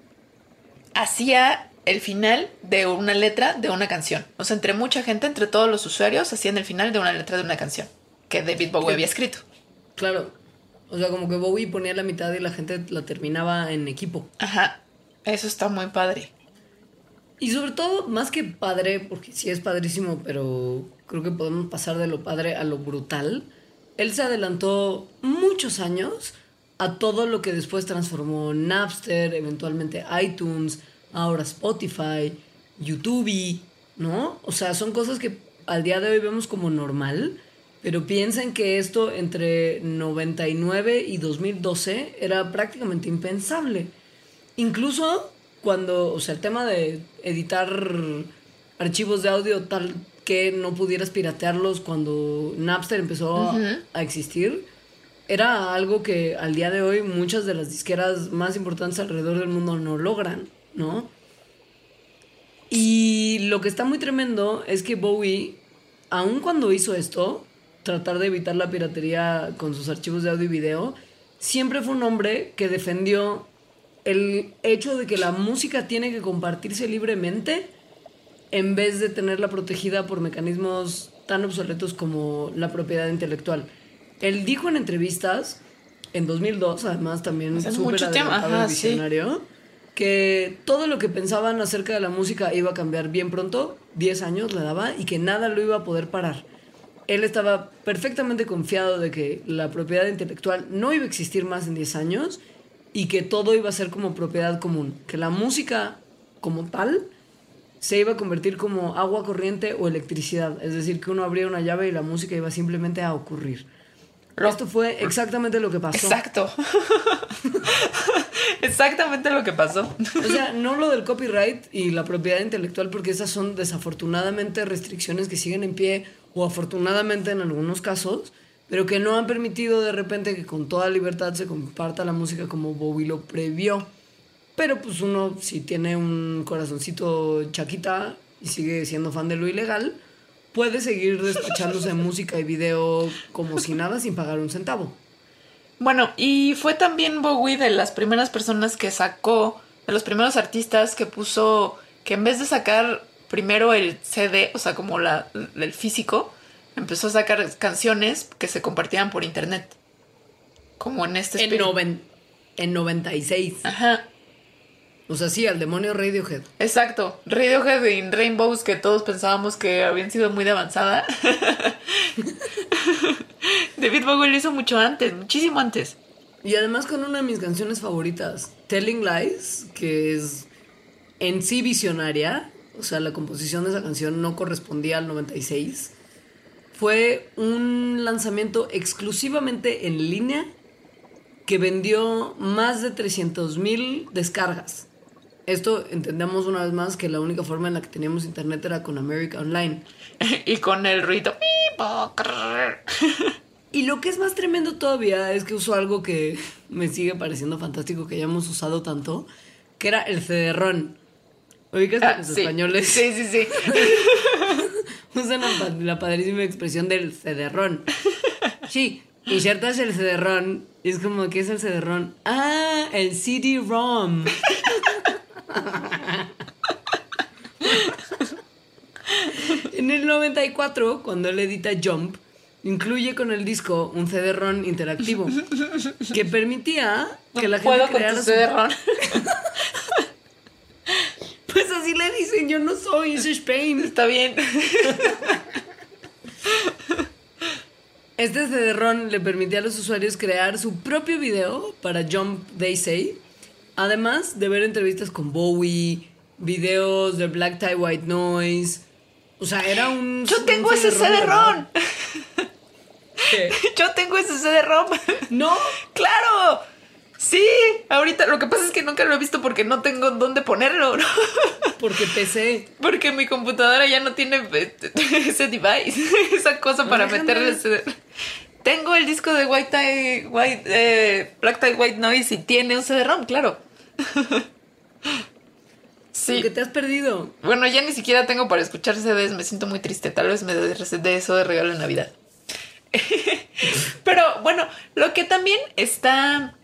C: hacía el final de una letra de una canción. O sea, entre mucha gente, entre todos los usuarios, hacían el final de una letra de una canción que David Bowie había escrito.
B: Claro. O sea, como que Bowie ponía la mitad y la gente la terminaba en equipo.
C: Ajá. Eso está muy padre.
B: Y sobre todo, más que padre, porque sí es padrísimo, pero creo que podemos pasar de lo padre a lo brutal. Él se adelantó muchos años a todo lo que después transformó Napster, eventualmente iTunes, ahora Spotify, YouTube, ¿no? O sea, son cosas que al día de hoy vemos como normal, pero piensen que esto entre 99 y 2012 era prácticamente impensable. Incluso cuando, o sea, el tema de editar archivos de audio tal que no pudieras piratearlos cuando Napster empezó a- existir, era algo que al día de hoy muchas de las disqueras más importantes alrededor del mundo no logran, ¿no? Y lo que está muy tremendo es que Bowie, aun cuando hizo esto, tratar de evitar la piratería con sus archivos de audio y video, siempre fue un hombre que defendió el hecho de que la música tiene que compartirse libremente en vez de tenerla protegida por mecanismos tan obsoletos como la propiedad intelectual. Él dijo en entrevistas, en 2002, además también súper adelantado
C: ajá, sí.
B: visionario, que todo lo que pensaban acerca de la música iba a cambiar bien pronto, 10 años le daba, y que nada lo iba a poder parar. Él estaba perfectamente confiado de que la propiedad intelectual no iba a existir más en 10 años y que todo iba a ser como propiedad común, que la música como tal se iba a convertir como agua corriente o electricidad, es decir, que uno abría una llave y la música iba simplemente a ocurrir. Esto fue exactamente lo que pasó.
C: Exacto. Exactamente lo que pasó.
B: O sea, no lo del copyright y la propiedad intelectual, porque esas son desafortunadamente restricciones que siguen en pie, o afortunadamente en algunos casos, pero que no han permitido de repente que con toda libertad se comparta la música como Bowie lo previó. Pero pues uno, si tiene un corazoncito chaquita y sigue siendo fan de lo ilegal, puede seguir despachándose música y video como si nada sin pagar un centavo.
C: Bueno, y fue también Bowie de las primeras personas que sacó, de los primeros artistas que puso que en vez de sacar primero el CD, o sea, como la, el físico, empezó a sacar canciones que se compartían por internet. Como en este
B: En, noven- en 96.
C: Ajá.
B: O sea, sí, al demonio Radiohead.
C: Exacto. Radiohead y Rainbows que todos pensábamos que habían sido muy de avanzada. David Bowie lo hizo mucho antes, muchísimo antes.
B: Y además con una de mis canciones favoritas, Telling Lies, que es en sí visionaria, o sea, la composición de esa canción no correspondía al 96. Fue un lanzamiento exclusivamente en línea que vendió más de 300 mil descargas. Esto entendemos una vez más que la única forma en la que teníamos internet era con America Online.
C: y con el ruido.
B: Y lo que es más tremendo todavía es que usó algo que me sigue pareciendo fantástico que hayamos usado tanto, que era el CD-RON. ¿Ubicas
C: Ah,
B: los
C: sí.
B: españoles
C: Sí, sí, sí.
B: usan la, la padrísima expresión del CD-RON? Sí, insertas el CD-RON y es como, ¿qué es el CD-RON? Ah, el CD-ROM. En el 94, cuando él edita Jump, incluye con el disco un CD-ROM interactivo que permitía que la gente
C: Puedo con
B: creara
C: tu
B: su-
C: CD-ROM.
B: Pues así le dicen, yo no soy, es Spain.
C: Está bien.
B: Este CD-ROM le permitía a los usuarios crear su propio video para Jump They Say, además de ver entrevistas con Bowie, videos de Black Tie White Noise. O sea, era un.
C: Yo
B: un
C: tengo ese
B: CD-ROM. verdad. ¿Qué?
C: Yo tengo ese CD-ROM.
B: No,
C: ¡Claro! Sí, ahorita lo que pasa es que nunca lo he visto porque no tengo dónde ponerlo, ¿no?
B: porque PC.
C: Porque mi computadora ya no tiene eh, ese device, esa cosa para meterle ese... Tengo el disco de White Tie, White, eh, Black Tie White Noise y tiene un CD-ROM, claro. Sí.
B: Que te has perdido.
C: Bueno, ya ni siquiera tengo para escuchar CDs, me siento muy triste. Tal vez me dé de eso de regalo en Navidad. Pero bueno, lo que también está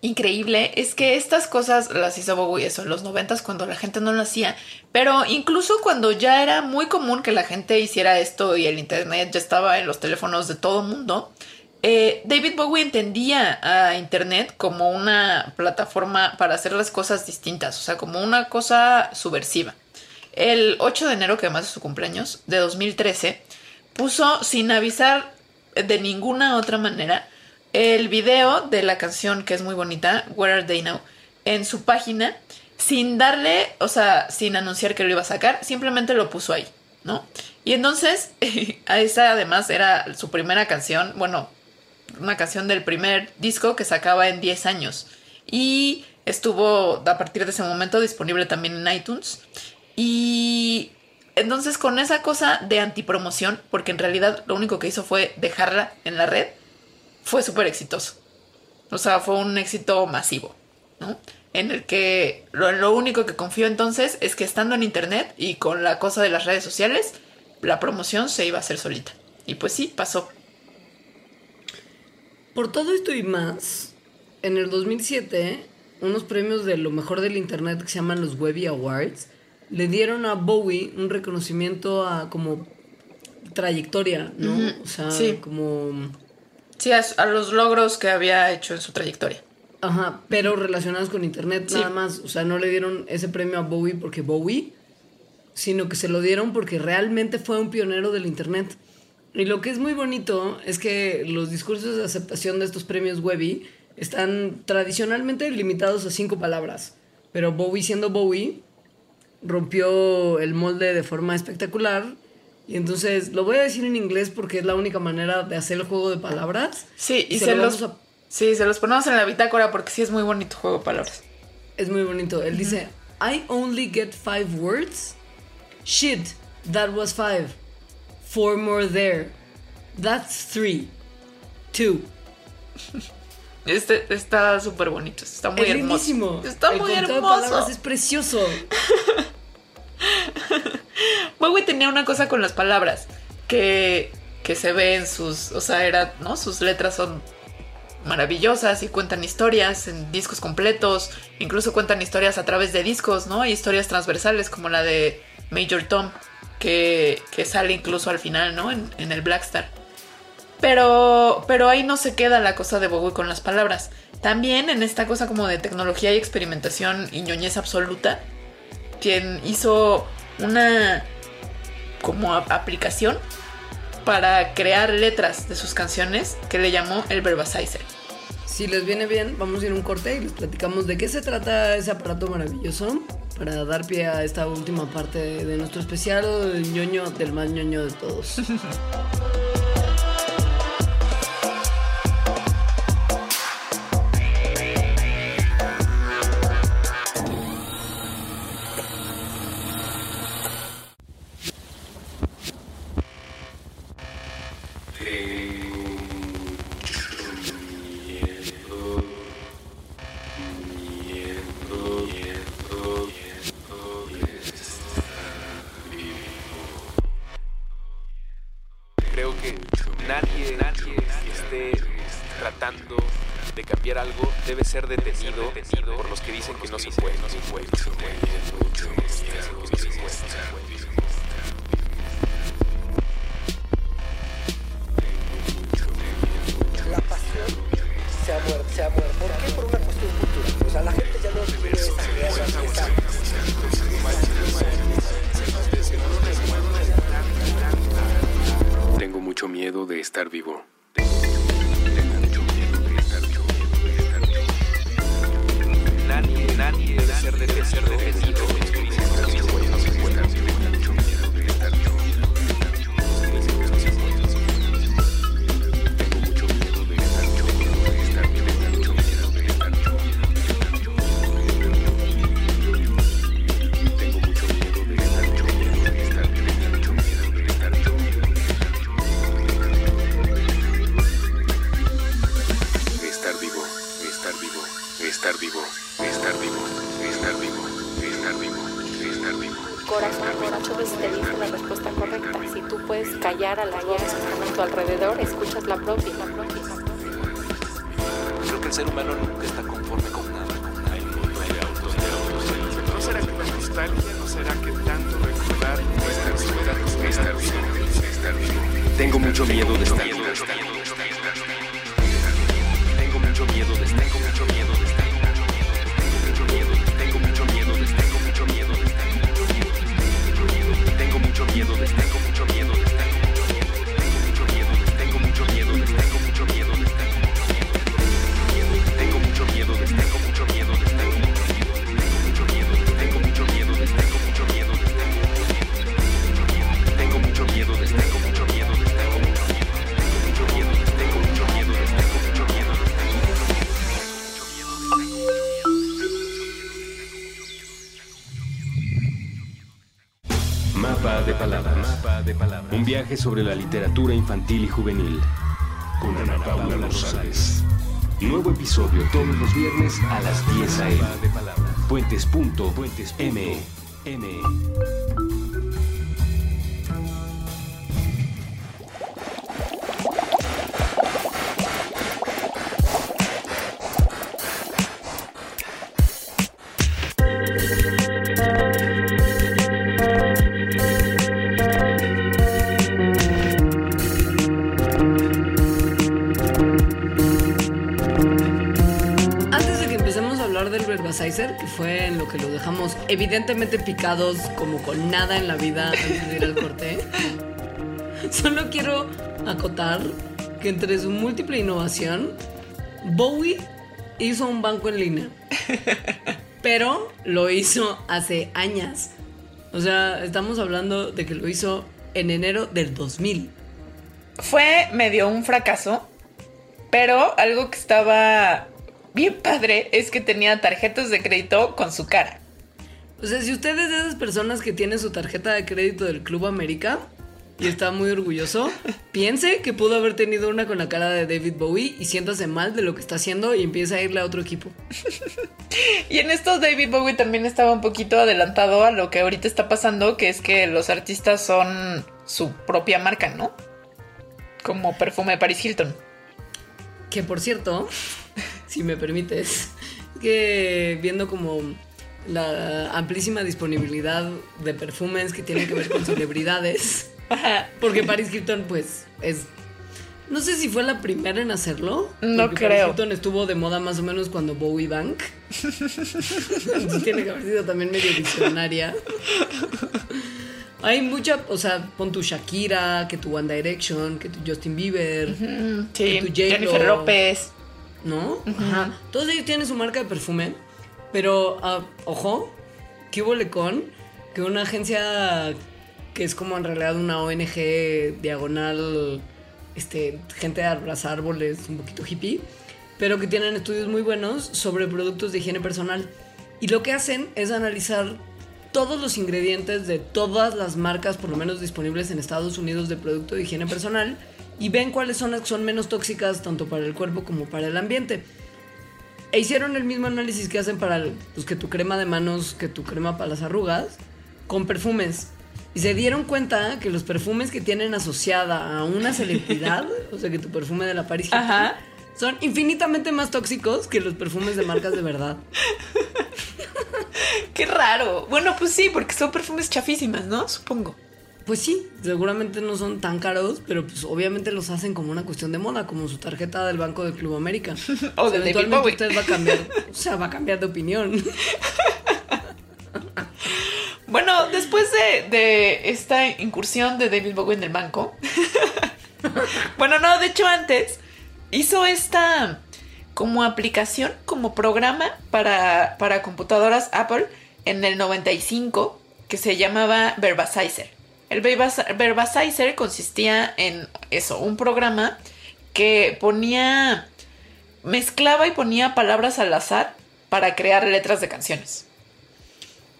C: increíble es que estas cosas las hizo Bowie eso en los noventas cuando la gente no lo hacía. Pero incluso cuando ya era muy común que la gente hiciera esto y el internet ya estaba en los teléfonos de todo mundo, eh, David Bowie entendía a internet como una plataforma para hacer las cosas distintas, o sea, como una cosa subversiva. El 8 de enero, que además es su cumpleaños, de 2013, puso sin avisar de ninguna otra manera el video de la canción que es muy bonita, Where Are They Now, en su página, sin darle, o sea, sin anunciar que lo iba a sacar, simplemente lo puso ahí, ¿no? Y entonces, a esa además era su primera canción, bueno, una canción del primer disco que sacaba en 10 años. Y estuvo a partir de ese momento disponible también en iTunes. Y entonces con esa cosa de antipromoción, porque en realidad lo único que hizo fue dejarla en la red, fue súper exitoso. O sea, fue un éxito masivo, ¿no? En el que lo, lo único que confío entonces es que estando en internet y con la cosa de las redes sociales, la promoción se iba a hacer solita. Y pues sí, pasó.
B: Por todo esto y más, en el 2007, unos premios de lo mejor del internet que se llaman los Webby Awards le dieron a Bowie un reconocimiento a como trayectoria, ¿no? O sea,
C: sí.
B: como
C: Sí, a, a los logros que había hecho en su trayectoria.
B: Ajá, pero relacionados con internet
C: Sí.
B: nada más. O sea, no le dieron ese premio a Bowie porque Bowie, sino que se lo dieron porque realmente fue un pionero del internet. Y lo que es muy bonito es que los discursos de aceptación de estos premios Webby están tradicionalmente limitados a cinco palabras. Pero Bowie siendo Bowie, rompió el molde de forma espectacular. Y entonces lo voy a decir en inglés porque es la única manera de hacer el juego de palabras.
C: Sí, y
B: Se
C: se,
B: lo
C: los,
B: a-
C: sí, se los ponemos en la bitácora porque sí es muy bonito juego de palabras.
B: Es muy bonito. Él dice, I only get five words. Shit, that was five. Four more there. That's three. Two.
C: Este está súper bonito, está muy
B: es
C: hermoso. Está
B: El
C: muy
B: conteo de
C: hermoso.
B: palabras es precioso.
C: Bowie tenía una cosa con las palabras que, que se ve en sus, o sea, era, ¿no? Sus letras son maravillosas y cuentan historias en discos completos, incluso cuentan historias a través de discos, ¿no? Hay historias transversales como la de Major Tom, que, que sale incluso al final, ¿no? En, en el Blackstar. Pero, pero ahí no se queda la cosa de Bowie con las palabras. También en esta cosa como de tecnología y experimentación y ñoñez absoluta, quien hizo una como aplicación para crear letras de sus canciones que le llamó el Verbasizer.
B: Si les viene bien, vamos a ir a un corte y les platicamos de qué se trata ese aparato maravilloso para dar pie a esta última parte de nuestro especial el ñoño del más ñoño de todos.
L: que el ser humano nunca está conforme con nada, con nada.
M: ¿No será que la nostalgia? ¿No será que tanto recordar nuestra.
D: Tengo mucho miedo de estar vivo. Tengo mucho miedo de estar Tengo mucho miedo de estar Tengo mucho miedo de estar Tengo mucho miedo de estar Tengo mucho miedo de estar Sobre la literatura infantil y juvenil.
K: con Ana Paula Rosales. Nuevo episodio todos los viernes a las 10 a.m. Puentes.me.
B: evidentemente picados como con nada en la vida antes de ir al corte, solo quiero acotar que entre su múltiple innovación, Bowie hizo un banco en línea. Pero lo hizo hace años. O sea, estamos hablando de que lo hizo en enero del 2000.
C: Fue medio un fracaso, pero algo que estaba bien padre es que tenía tarjetas de crédito con su cara.
B: O sea, si usted es de esas personas que tiene su tarjeta de crédito del Club América y está muy orgulloso, piense que pudo haber tenido una con la cara de David Bowie y siéntase mal de lo que está haciendo y empieza a irle a otro equipo.
C: Y en estos David Bowie también estaba un poquito adelantado a lo que ahorita está pasando, que es que los artistas son su propia marca, ¿no? Como perfume de Paris Hilton.
B: Que por cierto, si me permites, que viendo como la amplísima disponibilidad de perfumes que tienen que ver con celebridades, porque Paris Hilton pues es... No sé si fue la primera en hacerlo.
C: No creo.
B: Paris Hilton estuvo de moda más o menos cuando Bowie Bank. Entonces tiene que haber sido también medio visionaria. Hay mucha, o sea, pon tu Shakira, que tu One Direction, que tu Justin Bieber,
C: sí,
B: que tu
C: Jennifer López.
B: ¿No? Ajá. Todos ellos tienen su marca de perfume, pero ah, ojo, que hubo con que una agencia que es como en realidad una ONG diagonal, este, gente de abrazar árboles, un poquito hippie, pero que tienen estudios muy buenos sobre productos de higiene personal. Y lo que hacen es analizar todos los ingredientes de todas las marcas, por lo menos disponibles en Estados Unidos, de producto de higiene personal y ven cuáles son las que son menos tóxicas tanto para el cuerpo como para el ambiente. E hicieron el mismo análisis que hacen para pues, que tu crema de manos, que tu crema para las arrugas, con perfumes. Y se dieron cuenta que los perfumes que tienen asociada a una celebridad, o sea, que tu perfume de la Paris Hilton, son infinitamente más tóxicos que los perfumes de marcas de verdad.
C: Qué raro. Bueno, pues sí, porque son perfumes chafísimas, ¿no? Supongo.
B: Pues sí, seguramente no son tan caros, pero pues obviamente los hacen como una cuestión de moda, como su tarjeta del Banco de Club América.
C: O David
B: eventualmente usted va a cambiar, o sea, va a cambiar de opinión.
C: Bueno, después de, de esta incursión de David Bowie en el banco. bueno, no, de hecho antes hizo esta como aplicación, como programa para, para computadoras Apple en el 95 que se llamaba Verbasizer. El Verbas- Verbasizer consistía en eso, un programa que ponía, mezclaba y ponía palabras al azar para crear letras de canciones.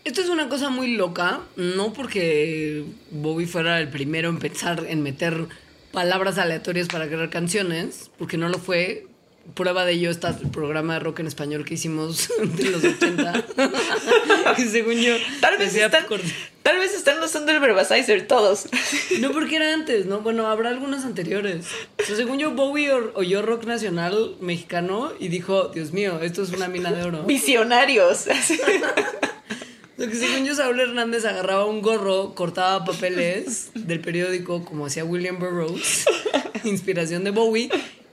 B: Esto es una cosa muy loca, no porque Bobby fuera el primero en pensar en meter palabras aleatorias para crear canciones, porque no lo fue. Prueba de ello está el programa de rock en español que hicimos de los 80. que según yo.
C: Tal vez, están, tal vez están usando el Verbasizer todos.
B: No, porque era antes, ¿no? Bueno, habrá algunos anteriores. O sea, según yo, Bowie oyó rock nacional mexicano y dijo, Dios mío, esto es una mina de oro.
C: Visionarios.
B: Lo que según yo, Saúl Hernández agarraba un gorro, cortaba papeles del periódico, como hacía William Burroughs, inspiración de Bowie,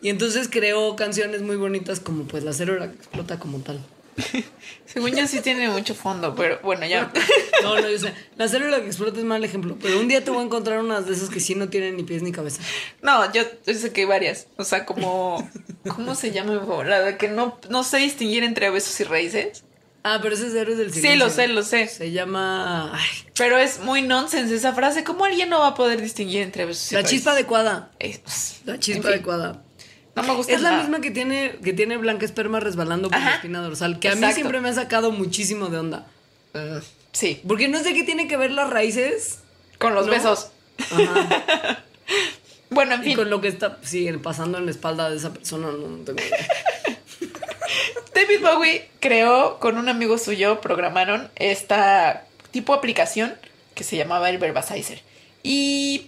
B: y entonces creó canciones muy bonitas como pues La célula que explota como tal.
C: Según yo sí tiene mucho fondo, pero bueno, ya.
B: No, no, yo sé. La célula que explota es mal ejemplo, pero un día te voy a encontrar unas de esas que sí no tienen ni pies ni cabeza.
C: No, yo, yo sé que hay varias. O sea, como. ¿Cómo se llama? La de que no, no sé distinguir entre besos y raíces.
B: Ah, pero ese es Héroes del
C: Sí,
B: Silencio.
C: lo sé, lo sé.
B: Se llama... ay,
C: Pero es muy nonsense esa frase. ¿Cómo alguien no va a poder distinguir entre besos y
B: la
C: raíces?
B: chispa adecuada.
C: Eh, pues,
B: La chispa
C: en fin.
B: adecuada.
C: No me gusta
B: Es la misma que tiene, que tiene Blanca Esperma resbalando por la espina dorsal, que a mí siempre me ha sacado muchísimo de onda.
C: Sí.
B: Porque no sé qué tiene que ver las raíces.
C: Con los
B: ¿No?
C: besos.
B: Ajá.
C: Bueno, en
B: Y
C: fin.
B: con lo que está sí, pasando en la espalda de esa persona, no, no tengo idea.
C: David Bowie creó con un amigo suyo, programaron esta tipo de aplicación que se llamaba el Verbasizer. Y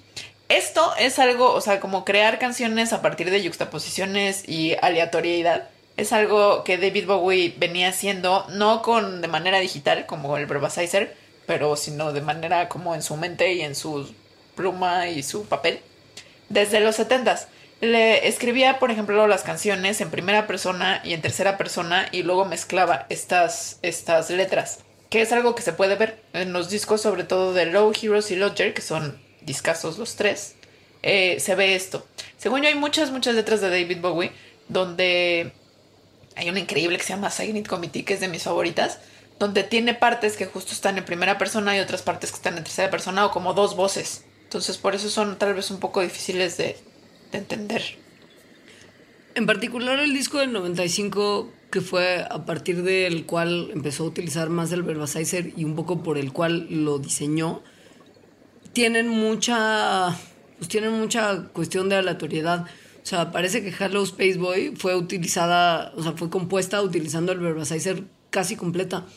C: esto es algo, o sea, como crear canciones a partir de yuxtaposiciones y aleatoriedad. Es algo que David Bowie venía haciendo, no con de manera digital como el Verbasizer, pero sino de manera como en su mente y en su pluma y su papel desde los 70s. Le escribía, por ejemplo, las canciones en primera persona y en tercera persona y luego mezclaba estas, estas letras, que es algo que se puede ver en los discos, sobre todo de Low Heroes y Lodger, que son discazos los tres. eh, se ve esto. Según yo, hay muchas, muchas letras de David Bowie donde hay una increíble que se llama Silent Committee, que es de mis favoritas, donde tiene partes que justo están en primera persona y otras partes que están en tercera persona o como dos voces. Entonces, por eso son tal vez un poco difíciles de, de entender.
B: En particular el disco del 95, que fue a partir del cual empezó a utilizar más el Verbasizer y un poco por el cual lo diseñó, tienen mucha, pues tienen mucha cuestión de aleatoriedad. O sea, parece que Hello Space Boy fue utilizada, o sea, fue compuesta utilizando el Verbasizer casi completa.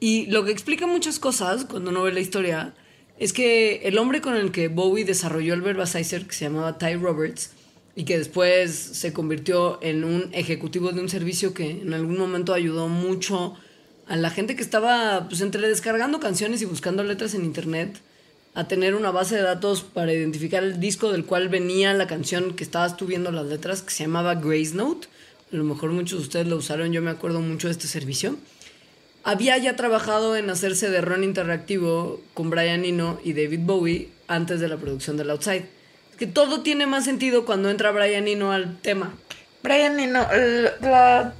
B: Y lo que explica muchas cosas cuando uno ve la historia es que el hombre con el que Bowie desarrolló el Verbasizer, que se llamaba Ty Roberts, y que después se convirtió en un ejecutivo de un servicio que en algún momento ayudó mucho a la gente que estaba pues entre descargando canciones y buscando letras en internet a tener una base de datos para identificar el disco del cual venía la canción que estabas tú viendo las letras que se llamaba Grace Note. A lo mejor muchos de ustedes lo usaron, yo me acuerdo mucho de este servicio. Había ya trabajado en hacerse de ron interactivo con Brian Eno y David Bowie antes de la producción del Outside. Que todo tiene más sentido cuando entra Brian Eno al tema.
C: Brian Eno, la,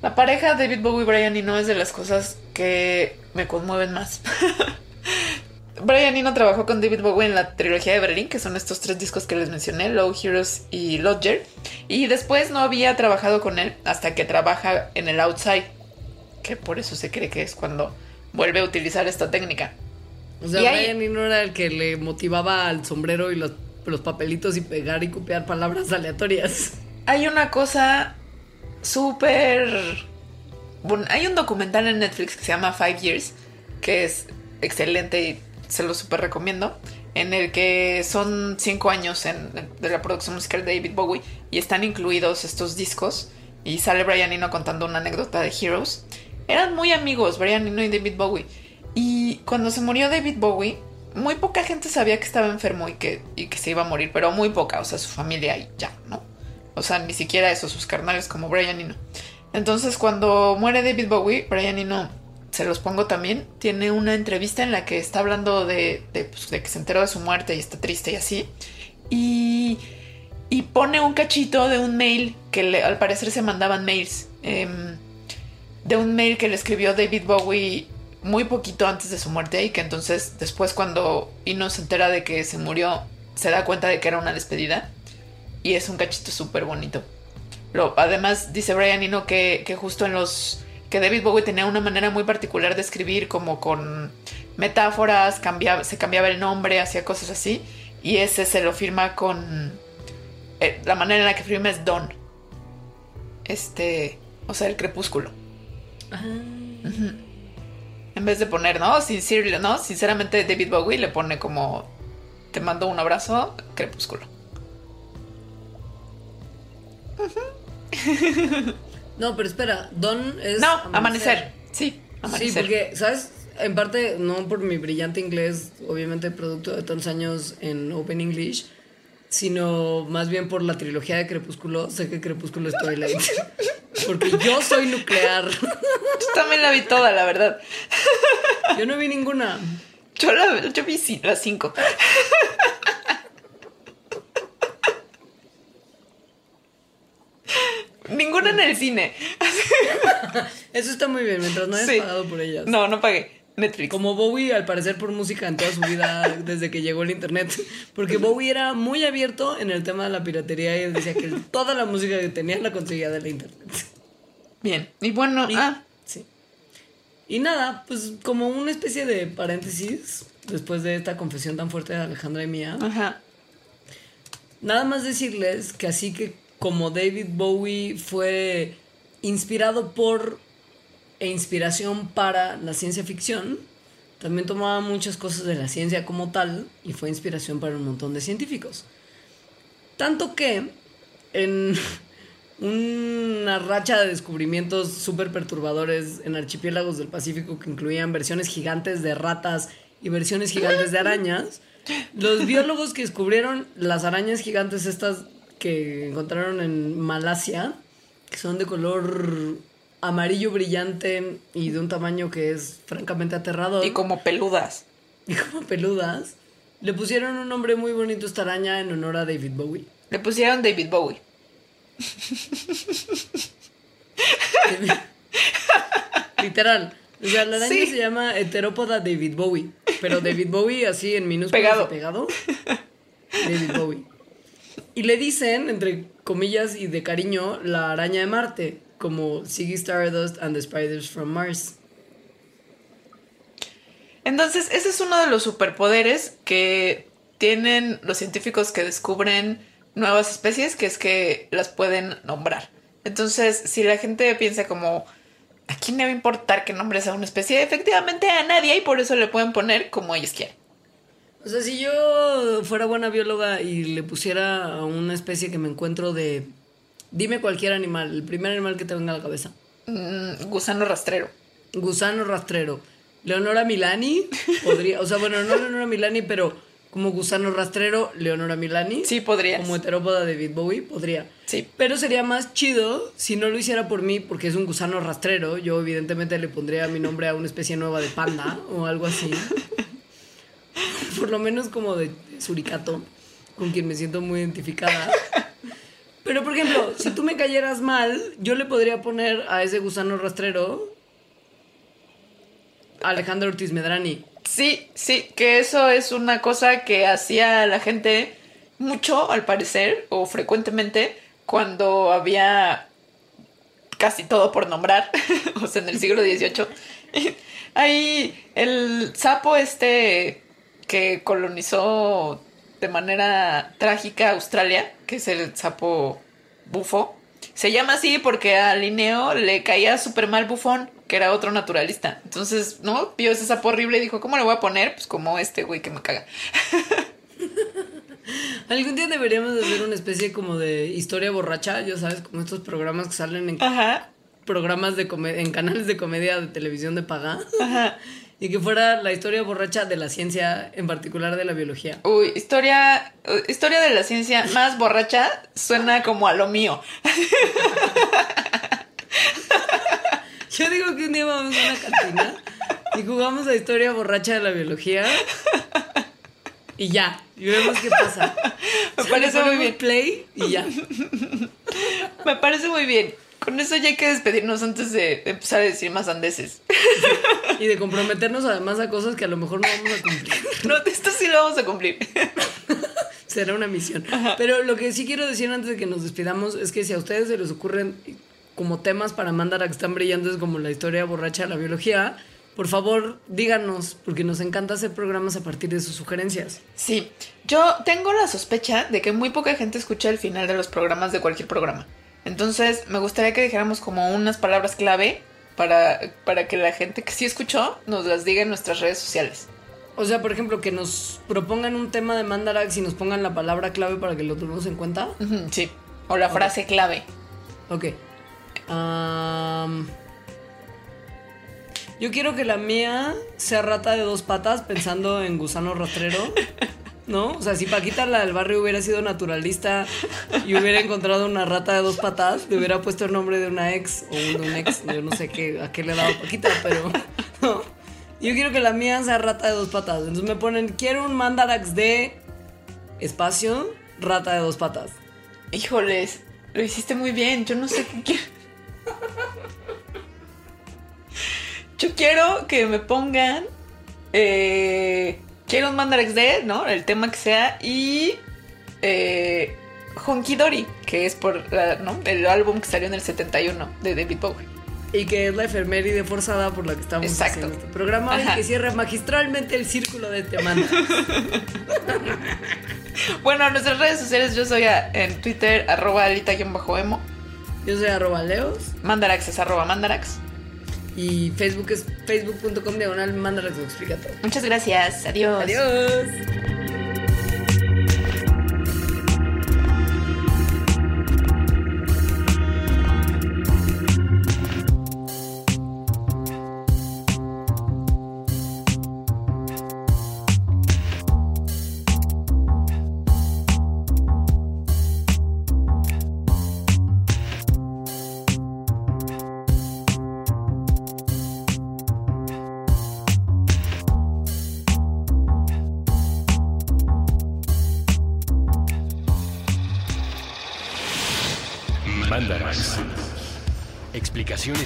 C: la pareja David Bowie y Brian Eno es de las cosas que me conmueven más. Brian Eno trabajó con David Bowie en la trilogía de Berlín, que son estos tres discos que les mencioné, Low Heroes y Lodger. Y después no había trabajado con él hasta que trabaja en el Outside, que por eso se cree que es cuando vuelve a utilizar esta técnica.
B: O sea,
C: Y ahí-
B: Brian Eno era el que le motivaba al sombrero y los, los papelitos y pegar y copiar palabras aleatorias.
C: Hay una cosa súper... Bueno, hay un documental en Netflix que se llama Five Years, que es excelente y se lo súper recomiendo, en el que son cinco años de la producción musical de David Bowie y están incluidos estos discos y sale Brian Eno contando una anécdota de Heroes. Eran muy amigos, Brian Eno y David Bowie. Y cuando se murió David Bowie, muy poca gente sabía que estaba enfermo y que, y que se iba a morir, pero muy poca, o sea, su familia y ya, ¿no? O sea, ni siquiera eso, sus carnales como Brian Eno. Entonces, cuando muere David Bowie, Brian Eno, se los pongo también, tiene una entrevista en la que está hablando de, pues, de que se enteró de su muerte y está triste y así. Y, y pone un cachito de un mail que al parecer se mandaban mails. em, de un mail que le escribió David Bowie muy poquito antes de su muerte y que entonces después cuando Eno se entera de que se murió, se da cuenta de que era una despedida. Y es un cachito súper bonito. Además, dice Brian Eno que, que justo en los. Que David Bowie tenía una manera muy particular de escribir, como con metáforas, cambiaba, se cambiaba el nombre, hacía cosas así. Y ese se lo firma con. eh, la manera en la que firma es Don. Este. O sea, el crepúsculo. Ujú. En vez de poner, ¿no? ¿no? Sinceramente, David Bowie le pone como. Te mando un abrazo, crepúsculo.
B: No, pero espera, Don es.
C: No, amanecer. Sí,
B: Sí,
C: amanecer.
B: porque, ¿sabes? En parte, no por mi brillante inglés, obviamente producto de tantos años en Open English, sino más bien por la trilogía de Crepúsculo. Sé que Crepúsculo es Twilight. Porque yo soy nuclear.
C: Yo también la vi toda, la verdad.
B: Yo no vi ninguna.
C: Yo, la, yo vi sí, las cinco. Ninguna en el cine.
B: Eso está muy bien, mientras no hayas
C: Sí.
B: pagado por ellas.
C: No, no pagué. Netflix.
B: Como Bowie, al parecer, por música en toda su vida desde que llegó el internet. Porque Bowie era muy abierto en el tema de la piratería y decía que toda la música que tenía la conseguía de la internet.
C: Bien. Y bueno, ah,
B: Sí. Y nada, pues como una especie de paréntesis, después de esta confesión tan fuerte de Alejandra y mía,
C: ajá.
B: Nada más decirles que así que como David Bowie fue inspirado por e inspiración para la ciencia ficción, también tomaba muchas cosas de la ciencia como tal y fue inspiración para un montón de científicos. Tanto que en una racha de descubrimientos súper perturbadores en archipiélagos del Pacífico que incluían versiones gigantes de ratas y versiones gigantes de arañas, los biólogos que descubrieron las arañas gigantes estas que encontraron en Malasia, que son de color amarillo brillante y de un tamaño que es francamente aterrador.
C: Y como peludas.
B: Y como peludas. Le pusieron un nombre muy bonito a esta araña en honor a David Bowie.
C: Le pusieron David Bowie.
B: Literal. O sea, la araña
C: Sí.
B: se llama Heterópoda David Bowie. Pero David Bowie así en minúsculas
C: Pegado.
B: pegado. David Bowie. Y le dicen, entre comillas y de cariño, la araña de Marte, como Ziggy Stardust and the Spiders from Mars.
C: Entonces, ese es uno de los superpoderes que tienen los científicos que descubren nuevas especies, que es que las pueden nombrar. Entonces, si la gente piensa como, ¿a quién le va a importar que nombres a una especie? Efectivamente a nadie y por eso le pueden poner como ellos quieran.
B: O sea, si yo fuera buena bióloga y le pusiera a una especie que me encuentro de... Dime cualquier animal, el primer animal que te venga a la cabeza.
C: Mm, gusano rastrero.
B: Gusano rastrero. Leonora Milani podría, o sea, bueno, no Leonora Milani, pero como gusano rastrero, Leonora Milani.
C: Sí, podría.
B: Como heterópoda David Bowie, podría.
C: Sí.
B: Pero sería más chido si no lo hiciera por mí, porque es un gusano rastrero. Yo, evidentemente, le pondría mi nombre a una especie nueva de panda o algo así. por lo menos como de suricato, con quien me siento muy identificada. Pero, por ejemplo, si tú me cayeras mal, yo le podría poner a ese gusano rastrero Alejandro Ortiz Medrani.
C: Sí, sí, que eso es una cosa que hacía la gente mucho, al parecer, o frecuentemente, cuando había casi todo por nombrar, o sea, en el siglo XVIII. Ahí el sapo este que colonizó de manera trágica Australia, que es el sapo bufo, se llama así porque a Linneo le caía súper mal bufón, que era otro naturalista. Entonces, ¿no? Vio ese sapo horrible y dijo, ¿cómo le voy a poner? Pues como este güey que me caga.
B: Algún día deberíamos de hacer una especie como de historia borracha, ya sabes, como estos programas que salen en
C: Ajá.
B: programas de en canales de comedia de televisión de paga.
C: Ajá.
B: Y que fuera la historia borracha de la ciencia, en particular de la biología.
C: Uy, historia, historia de la ciencia más borracha suena como a lo mío.
B: Yo digo que un día vamos a una cantina y jugamos la historia borracha de la biología. Y ya, y vemos qué pasa.
C: Me
B: O sea,
C: parece muy bien.
B: play y ya.
C: Me parece muy bien. Con eso ya hay que despedirnos antes de empezar a decir más andeses.
B: Y de comprometernos además a cosas que a lo mejor no vamos a cumplir.
C: No, esto sí lo vamos a cumplir.
B: Será una misión. Pero lo que sí quiero decir antes de que nos despidamos es que si a ustedes se les ocurren como temas para mandar que están brillantes como la historia borracha de la biología, por favor díganos, porque nos encanta hacer programas a partir de sus sugerencias.
C: Sí, yo tengo la sospecha de que muy poca gente escucha el final de los programas de cualquier programa. Entonces, me gustaría que dijéramos como unas palabras clave para, para que la gente que sí escuchó nos las diga en nuestras redes sociales.
B: O sea, por ejemplo, que nos propongan un tema de Mandarax y nos pongan la palabra clave para que lo tomemos en cuenta.
C: Sí, o la frase clave.
B: Ok. Yo quiero que la mía sea rata de dos patas pensando en gusano rastrero. ¿No? O sea, si Paquita la del barrio hubiera sido naturalista y hubiera encontrado una rata de dos patas, le hubiera puesto el nombre de una ex o de un ex. Yo no sé qué, a qué le daba Paquita, pero. no. Yo quiero que la mía sea rata de dos patas. Entonces me ponen, quiero un mandarax de espacio, rata de dos patas.
C: Híjoles, lo hiciste muy bien. Yo no sé qué quiero. Yo quiero que me pongan. eh, quiero un Mandarax de, ¿no? El tema que sea. Y. Eh, Honky Dory, que es por ¿no? el álbum que salió en el 71 de David Bowie.
B: Y que es la efeméride forzada por la que estamos
C: Exacto.
B: haciendo este programa y que cierra magistralmente el círculo de Te Manda.
C: Bueno, en nuestras redes sociales yo soy a- en Twitter, arroba alita-emo.
B: Yo soy arroba leos.
C: Mandarax es arroba mandarax.
B: Y Facebook es facebook.com diagonal Mandarax lo explica todo.
C: Muchas gracias. Adiós.
B: Adiós.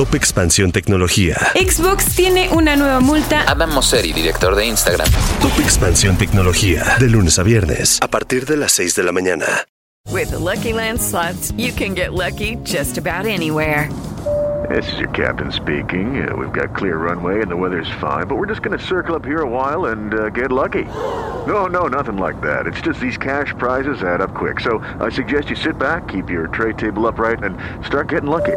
N: Top Expansión Tecnología.
O: Xbox tiene una nueva multa.
P: Adam Mosseri, director de Instagram.
N: Top Expansión Tecnología. De lunes a viernes, a partir de las 6 de la mañana.
Q: With the Lucky Land slots, you can get lucky just about anywhere.
R: This is your captain speaking. Uh, we've got clear runway and the weather's fine, but we're just going to circle up here a while and uh, get lucky. No, no, nothing like that. It's just these cash prizes add up quick. So I suggest you sit back, keep your tray table upright, and start getting lucky.